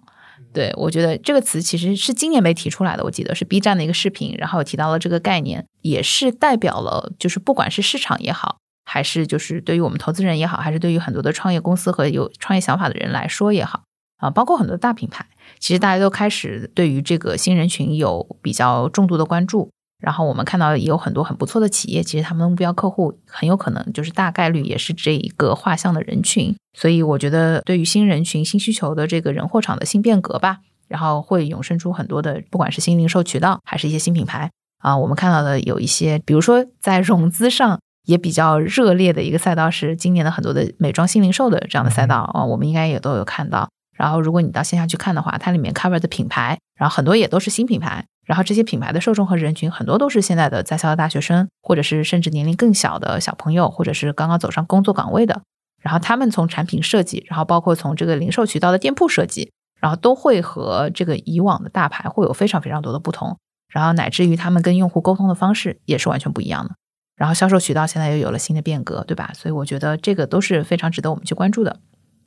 对，我觉得这个词其实是今年被提出来的，我记得是 B 站的一个视频，然后提到了这个概念，也是代表了就是不管是市场也好，还是就是对于我们投资人也好，还是对于很多的创业公司和有创业想法的人来说也好，啊，包括很多大品牌，其实大家都开始对于这个新人群有比较重度的关注。然后我们看到也有很多很不错的企业，其实他们的目标客户很有可能就是大概率也是这一个画像的人群，所以我觉得对于新人群、新需求的这个人货场的新变革吧，然后会涌生出很多的，不管是新零售渠道还是一些新品牌啊，我们看到的有一些，比如说在融资上也比较热烈的一个赛道是今年的很多的美妆新零售的这样的赛道啊，我们应该也都有看到。然后如果你到线下去看的话，它里面 cover 的品牌，然后很多也都是新品牌。然后这些品牌的受众和人群很多都是现在的在校的大学生，或者是甚至年龄更小的小朋友，或者是刚刚走上工作岗位的。然后他们从产品设计，然后包括从这个零售渠道的店铺设计，然后都会和这个以往的大牌会有非常非常多的不同。然后乃至于他们跟用户沟通的方式也是完全不一样的。然后销售渠道现在又有了新的变革，对吧？所以我觉得这个都是非常值得我们去关注的。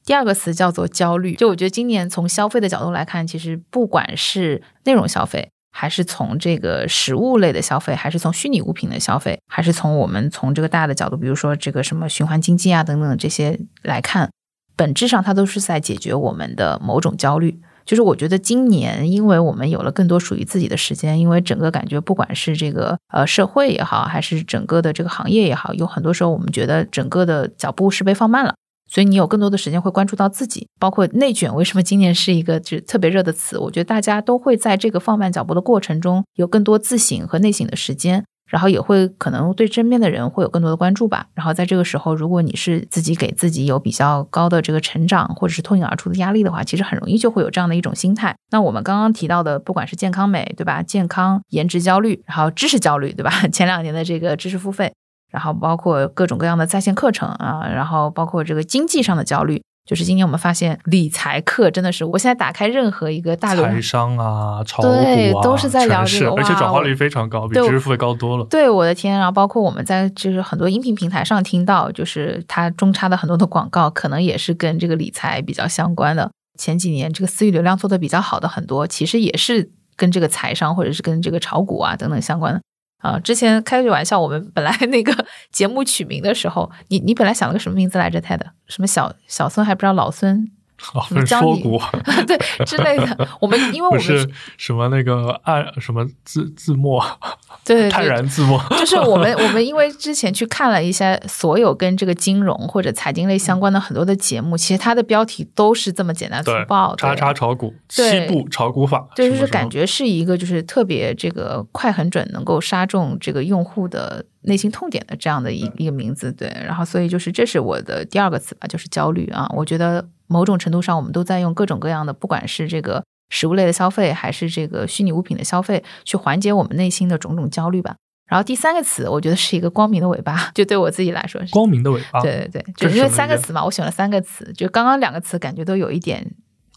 第二个词叫做焦虑，就我觉得今年从消费的角度来看，其实不管是内容消费。还是从这个实物类的消费，还是从虚拟物品的消费，还是从我们从这个大的角度，比如说这个什么循环经济啊等等这些来看，本质上它都是在解决我们的某种焦虑。就是我觉得今年，因为我们有了更多属于自己的时间，因为整个感觉不管是这个呃社会也好，还是整个的这个行业也好，有很多时候我们觉得整个的脚步是被放慢了。所以你有更多的时间会关注到自己，包括内卷。为什么今年是一个就是特别热的词？我觉得大家都会在这个放慢脚步的过程中，有更多自省和内省的时间，然后也会可能对身边的人会有更多的关注吧。然后在这个时候，如果你是自己给自己有比较高的这个成长，或者是脱颖而出的压力的话，其实很容易就会有这样的一种心态。那我们刚刚提到的，不管是健康美，对吧？健康、颜值焦虑，然后知识焦虑，对吧？前两年的这个知识付费。然后包括各种各样的在线课程啊，然后包括这个经济上的焦虑，就是今年我们发现理财课真的是，我现在打开任何一个大流财商啊、炒股对啊，都是在聊这个而且转化率非常高，比知识付费高多了。对我的天，然后包括我们在就是很多音频平台上听到，就是它中插的很多的广告，可能也是跟这个理财比较相关的。前几年这个私域流量做的比较好的很多，其实也是跟这个财商或者是跟这个炒股啊等等相关的。啊，之前开句玩笑，我们本来那个节目取名的时候，你你本来想了个什么名字来着泰德什么小小孙还不知道老孙？老什么教你分说股，对之类的。我们因为我们是什么那个按什么字字幕，泰对对对，然字幕，就是我们 我们因为之前去看了一下所有跟这个金融或者财经类相关的很多的节目，其实它的标题都是这么简单粗对暴，，叉叉炒股，对七步炒股法，对，就是感觉是一个就是特别这个快很准，能够杀中这个用户的内心痛点的这样的一一个名字。对，然后所以就是这是我的第二个词吧，就是焦虑啊。我觉得某种程度上，我们都在用各种各样的，不管是这个食物类的消费，还是这个虚拟物品的消费，去缓解我们内心的种种焦虑吧。然后第三个词，我觉得是一个光明的尾巴，就对我自己来说是。光明的尾巴，对对对，就是因为三个词嘛，我选了三个词，就刚刚两个词感觉都有一点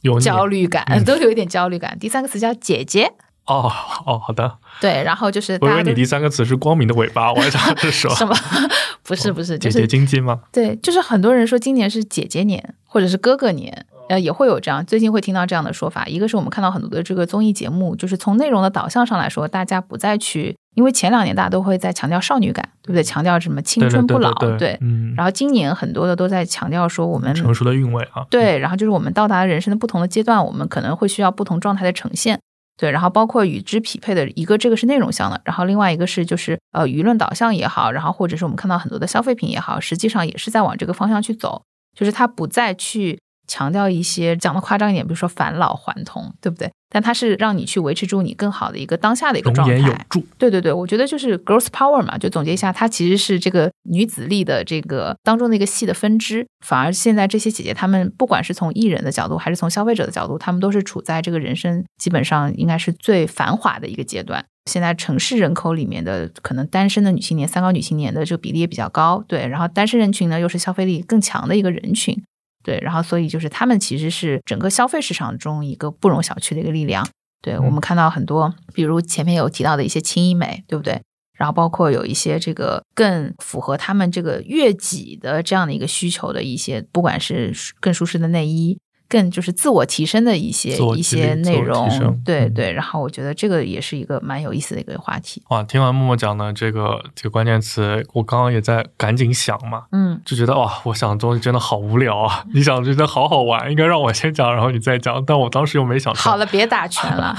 有焦虑感，嗯都有一点焦虑感。第三个词叫姐姐，哦哦，好的，对，然后就是我以为你第三个词是光明的尾巴，我还想是说 什么？不是不是，就姐姐经济吗？对，就是很多人说今年是姐姐年或者是哥哥年，呃，也会有这样，最近会听到这样的说法。一个是我们看到很多的这个综艺节目，就是从内容的导向上来说，大家不再去，因为前两年大家都会在强调少女感，对不对？强调什么青春不老，对对对嗯，然后今年很多的都在强调说我们成熟的韵味啊，对，然后就是我们到达人生的不同的阶段，我们可能会需要不同状态的呈现。对，然后包括与之匹配的一个，这个是内容向的，然后另外一个是就是呃舆论导向也好，然后或者是我们看到很多的消费品也好，实际上也是在往这个方向去走，就是它不再去。强调一些讲的夸张一点，比如说返老还童，对不对？但它是让你去维持住你更好的一个当下的一个状态。有助。对对对，我觉得就是 girls power 嘛，就总结一下，它其实是这个女子力的这个当中的一个细的分支。反而现在这些姐姐她们，不管是从艺人的角度，还是从消费者的角度，她们都是处在这个人生基本上应该是最繁华的一个阶段。现在城市人口里面的可能单身的女青年、三高女青年的这个比例也比较高，对。然后单身人群呢，又是消费力更强的一个人群。对，然后所以就是他们其实是整个消费市场中一个不容小觑的一个力量。对我们看到很多，比如前面有提到的一些轻医美，对不对？然后包括有一些这个更符合他们这个悦己的这样的一个需求的一些，不管是更舒适的内衣。更就是自我提升的一些一些内容，对对，然后我觉得这个也是一个蛮有意思的一个话题。哇，听完默默讲的这个这个关键词，我刚刚也在赶紧想嘛，嗯，就觉得哇，我想的东西真的好无聊啊！你想觉得好好玩，应该让我先讲，然后你再讲，但我当时又没想。好了，别打拳了，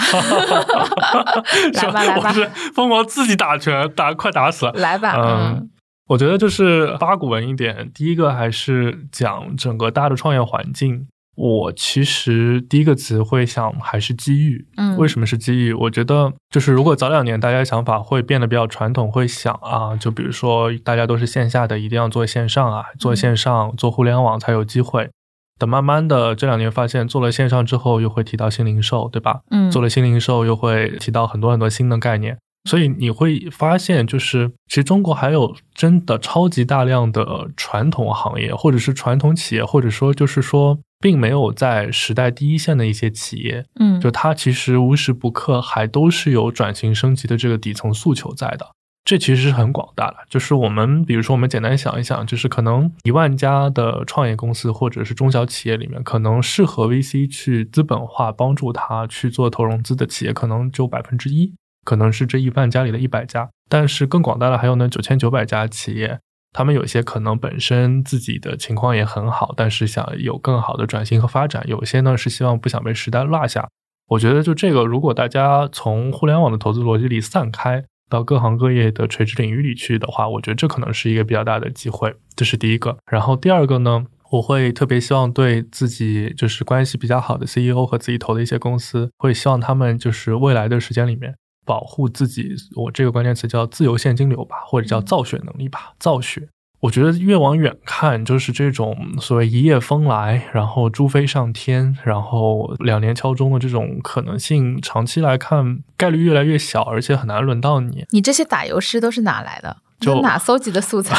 来吧 来吧，是疯狂自己打拳，打快打死了，来吧，嗯。我觉得就是八股文一点，第一个还是讲整个大的创业环境。我其实第一个词会想还是机遇，嗯，为什么是机遇？我觉得就是如果早两年大家想法会变得比较传统，会想啊，就比如说大家都是线下的，一定要做线上啊，做线上做互联网才有机会。等慢慢的这两年发现做了线上之后，又会提到新零售，对吧？嗯，做了新零售又会提到很多很多新的概念，所以你会发现就是其实中国还有真的超级大量的传统行业，或者是传统企业，或者说就是说。并没有在时代第一线的一些企业，嗯，就它其实无时不刻还都是有转型升级的这个底层诉求在的，这其实是很广大的。就是我们比如说，我们简单想一想，就是可能一万家的创业公司或者是中小企业里面，可能适合 VC 去资本化帮助他去做投融资的企业，可能就百分之一，可能是这一万家里的一百家。但是更广大的还有呢九千九百家企业。他们有些可能本身自己的情况也很好，但是想有更好的转型和发展；有些呢是希望不想被时代落下。我觉得就这个，如果大家从互联网的投资逻辑里散开到各行各业的垂直领域里去的话，我觉得这可能是一个比较大的机会。这是第一个。然后第二个呢，我会特别希望对自己就是关系比较好的 CEO 和自己投的一些公司，会希望他们就是未来的时间里面。保护自己，我这个关键词叫自由现金流吧，或者叫造血能力吧。造血，我觉得越往远看，就是这种所谓一夜风来，然后猪飞上天，然后两年敲钟的这种可能性，长期来看概率越来越小，而且很难轮到你。你这些打油诗都是哪来的？就哪搜集的素材？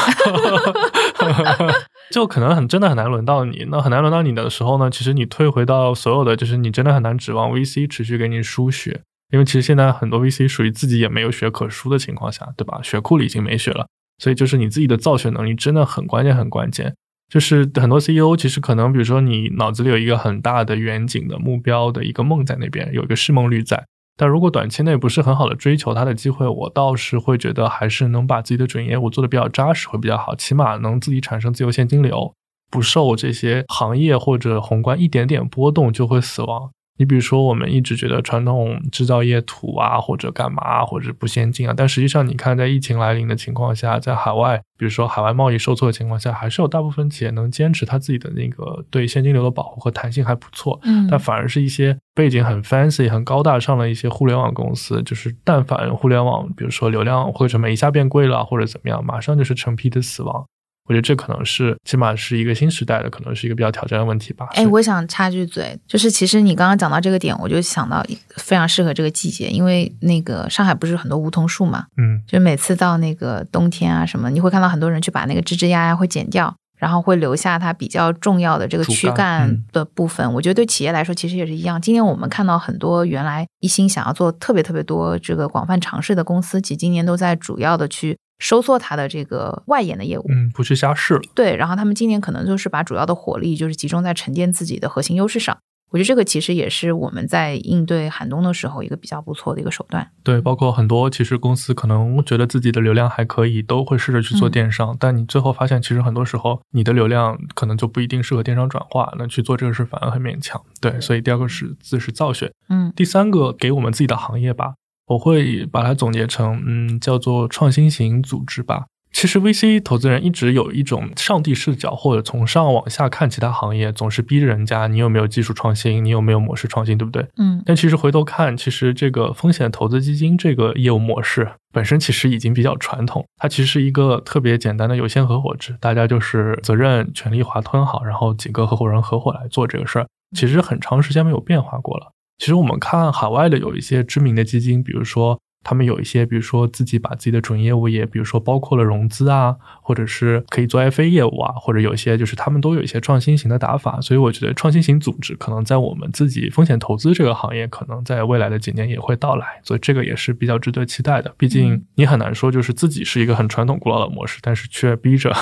就可能很真的很难轮到你。那很难轮到你的时候呢？其实你退回到所有的，就是你真的很难指望 VC 持续给你输血。因为其实现在很多 VC 属于自己也没有血可输的情况下，对吧？血库里已经没血了，所以就是你自己的造血能力真的很关键，很关键。就是很多 CEO 其实可能，比如说你脑子里有一个很大的远景的目标的一个梦在那边，有一个市梦率在，但如果短期内不是很好的追求它的机会，我倒是会觉得还是能把自己的准业务做得比较扎实会比较好，起码能自己产生自由现金流，不受这些行业或者宏观一点点波动就会死亡。你比如说，我们一直觉得传统制造业土啊，或者干嘛，或者不先进啊，但实际上，你看，在疫情来临的情况下，在海外，比如说海外贸易受挫的情况下，还是有大部分企业能坚持它自己的那个对现金流的保护和弹性还不错。嗯，但反而是一些背景很 fancy、很高大上的一些互联网公司，就是但凡互联网，比如说流量或者什么一下变贵了，或者怎么样，马上就是成批的死亡。我觉得这可能是起码是一个新时代的，可能是一个比较挑战的问题吧。哎，我想插句嘴，就是其实你刚刚讲到这个点，我就想到非常适合这个季节，因为那个上海不是很多梧桐树嘛，嗯，就每次到那个冬天啊什么，你会看到很多人去把那个枝枝丫丫会剪掉，然后会留下它比较重要的这个躯干的部分。我觉得对企业来说其实也是一样。今年我们看到很多原来一心想要做特别特别多这个广泛尝试的公司，其实今年都在主要的去。收缩它的这个外延的业务，嗯，不去瞎试了。对，然后他们今年可能就是把主要的火力就是集中在沉淀自己的核心优势上。我我觉得这个其实也是我们在应对寒冬的时候一个比较不错的一个手段。对，包括很多其实公司可能觉得自己的流量还可以，都会试着去做嗯电商，但你最后发现，其实很多时候你的流量可能就不一定适合电商转化，那去做这个事反而很勉强。对，所以第二个是自是造血，嗯第三个给我们自己的行业吧，我会把它总结成，嗯，叫做创新型组织吧。其实 VC 投资人一直有一种上帝视角，或者从上往下看其他行业，总是逼着人家你有没有技术创新，你有没有模式创新，对不对？嗯但其实回头看，其实这个风险投资基金这个业务模式本身其实已经比较传统，它其实是一个特别简单的有限合伙制，大家就是责任权利划分好，然后几个合伙人合伙来做这个事儿，其实很长时间没有变化过了。其实我们看海外的有一些知名的基金，比如说他们有一些，比如说自己把自己的准业务也，比如说包括了融资啊，或者是可以做 FA 业务啊，或者有一些就是他们都有一些创新型的打法。所以我觉得创新型组织可能在我们自己风险投资这个行业，可能在未来的几年也会到来。所以这个也是比较值得期待的。毕竟你很难说就是自己是一个很传统古老的模式，但是却逼着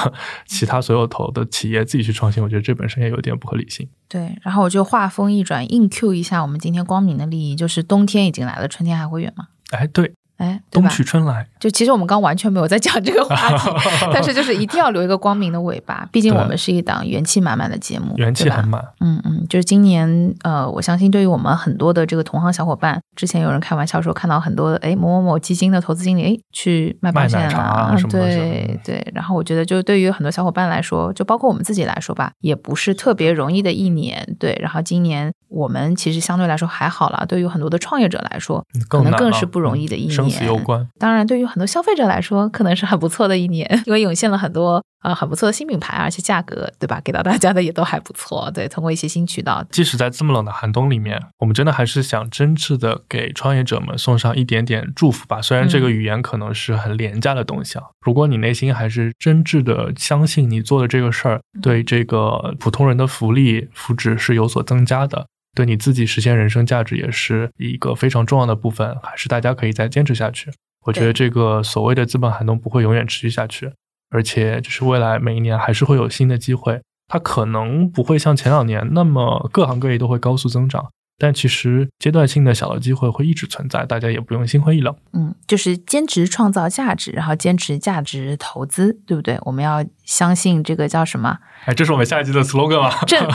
其他所有投的企业自己去创新，我觉得这本身也有点不合理性。对，然后我就话锋一转，硬 Q 一下我们今天光明的利益，就是冬天已经来了，春天还会远吗？哎，对，哎，冬去春来，就其实我们刚完全没有在讲这个话题，但是就是一定要留一个光明的尾巴，毕竟我们是一档元气满满的节目，元气很满。嗯嗯，就是今年，呃，我相信对于我们很多的这个同行小伙伴，之前有人开玩笑说看到很多哎某某某基金的投资经理哎去卖保险啊对对。然后我觉得，就对于很多小伙伴来说，就包括我们自己来说吧，也不是特别容易的一年。对，然后今年我们其实相对来说还好了，对于很多的创业者来说，可能更是不容易的一年。嗯生死攸关。当然，对于很多消费者来说，可能是很不错的一年，因为涌现了很多呃很不错的新品牌，而且价格对吧，给到大家的也都还不错。对，通过一些新渠道，即使在这么冷的寒冬里面，我们真的还是想真挚的给创业者们送上一点点祝福吧。虽然这个语言可能是很廉价的东西啊，如果你内心还是真挚的相信你做的这个事儿对这个普通人的福利福祉是有所增加的，对你自己实现人生价值也是一个非常重要的部分，还是大家可以再坚持下去。我觉得这个所谓的资本寒冬不会永远持续下去，而且就是未来每一年还是会有新的机会。它可能不会像前两年那么各行各业都会高速增长，但其实阶段性的小的机会会一直存在，大家也不用心灰意冷。嗯，就是坚持创造价值，然后坚持价值投资，对不对？我们要相信这个叫什么哎，这是我们下一季的 slogan 吗？正，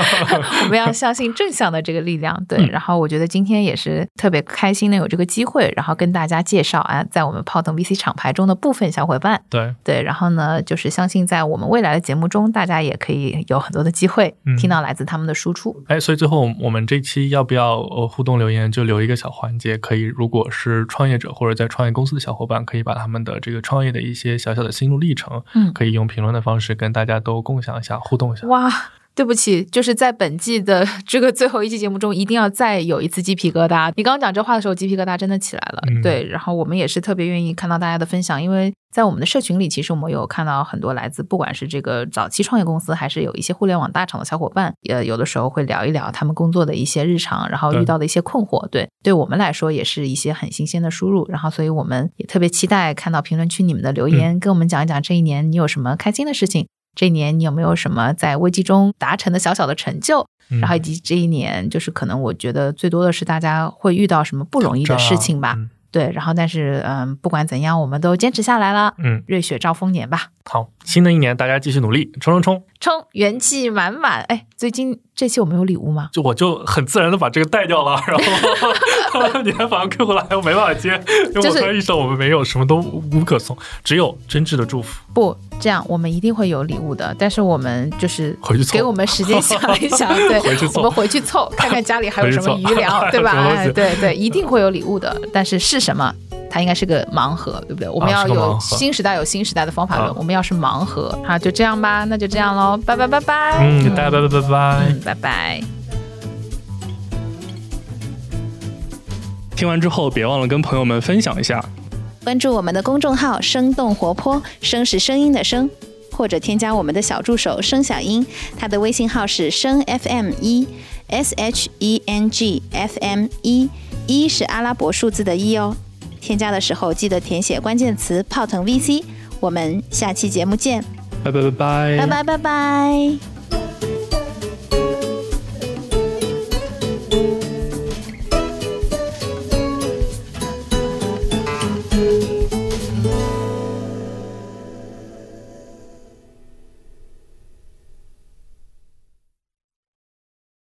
我们要相信正向的这个力量。对，嗯然后我觉得今天也是特别开心的有这个机会，然后跟大家介绍啊，在我们泡腾 VC 厂牌中的部分小伙伴。对，对，然后呢，就是相信在我们未来的节目中，大家也可以有很多的机会嗯听到来自他们的输出。哎，所以最后我们这期要不要呃互动留言，就留一个小环节，可以如果是创业者或者在创业公司的小伙伴，可以把他们的这个创业的一些小小的心路历程，嗯。可以用评论的方式跟大家都共享一下，互动一下。哇，对不起，就是在本季的 这个最后一期节目中，一定要再有一次鸡皮疙瘩。你刚刚讲这话的时候，鸡皮疙瘩真的起来了。嗯对，然后我们也是特别愿意看到大家的分享，因为在我们的社群里，其实我们有看到很多来自不管是这个早期创业公司，还是有一些互联网大厂的小伙伴，也有的时候会聊一聊他们工作的一些日常，然后遇到的一些困惑。对，对我们来说也是一些很新鲜的输入。然后，所以我们也特别期待看到评论区你们的留言，跟我们讲一讲这一年你有什么开心的事情。这一年你有没有什么在危机中达成的小小的成就？嗯然后以及这一年，就是可能我觉得最多的是大家会遇到什么不容易的事情吧。嗯对，然后但是嗯，不管怎样，我们都坚持下来了。嗯，瑞雪兆丰年吧，好，新的一年大家继续努力，冲冲冲！冲元气满满。哎，最近这期我们有礼物吗？就我就很自然的把这个带掉了，然后你还把它 Q 过来，我没办法接，因为就是我突然意识到我们没有什么都无可送，只有真挚的祝福。不，这样我们一定会有礼物的，但是我们就是回去给我们时间想一想，对，我们回去凑，看看家里还有什么余粮，对吧？哎，对对，一定会有礼物的，但是是什么？它应该是个盲盒，对不对？我们啊要有新时代有新时代的方法论，啊我们要是盲盒，好，就这样吧，那就这样喽，拜拜拜拜，嗯，大家拜拜拜拜。嗯，拜拜。听完之后，别忘了跟朋友们分享一下。关注我们的公众号“生动活泼”，声是声音的声，或者添加我们的小助手“声小英”，他的微信号是“声 FM 一 S H E N G F M 一”，一是阿拉伯数字的一哦。添加的时候记得填写关键词“泡腾 VC”。我们下期节目见，拜拜拜拜，拜拜拜拜。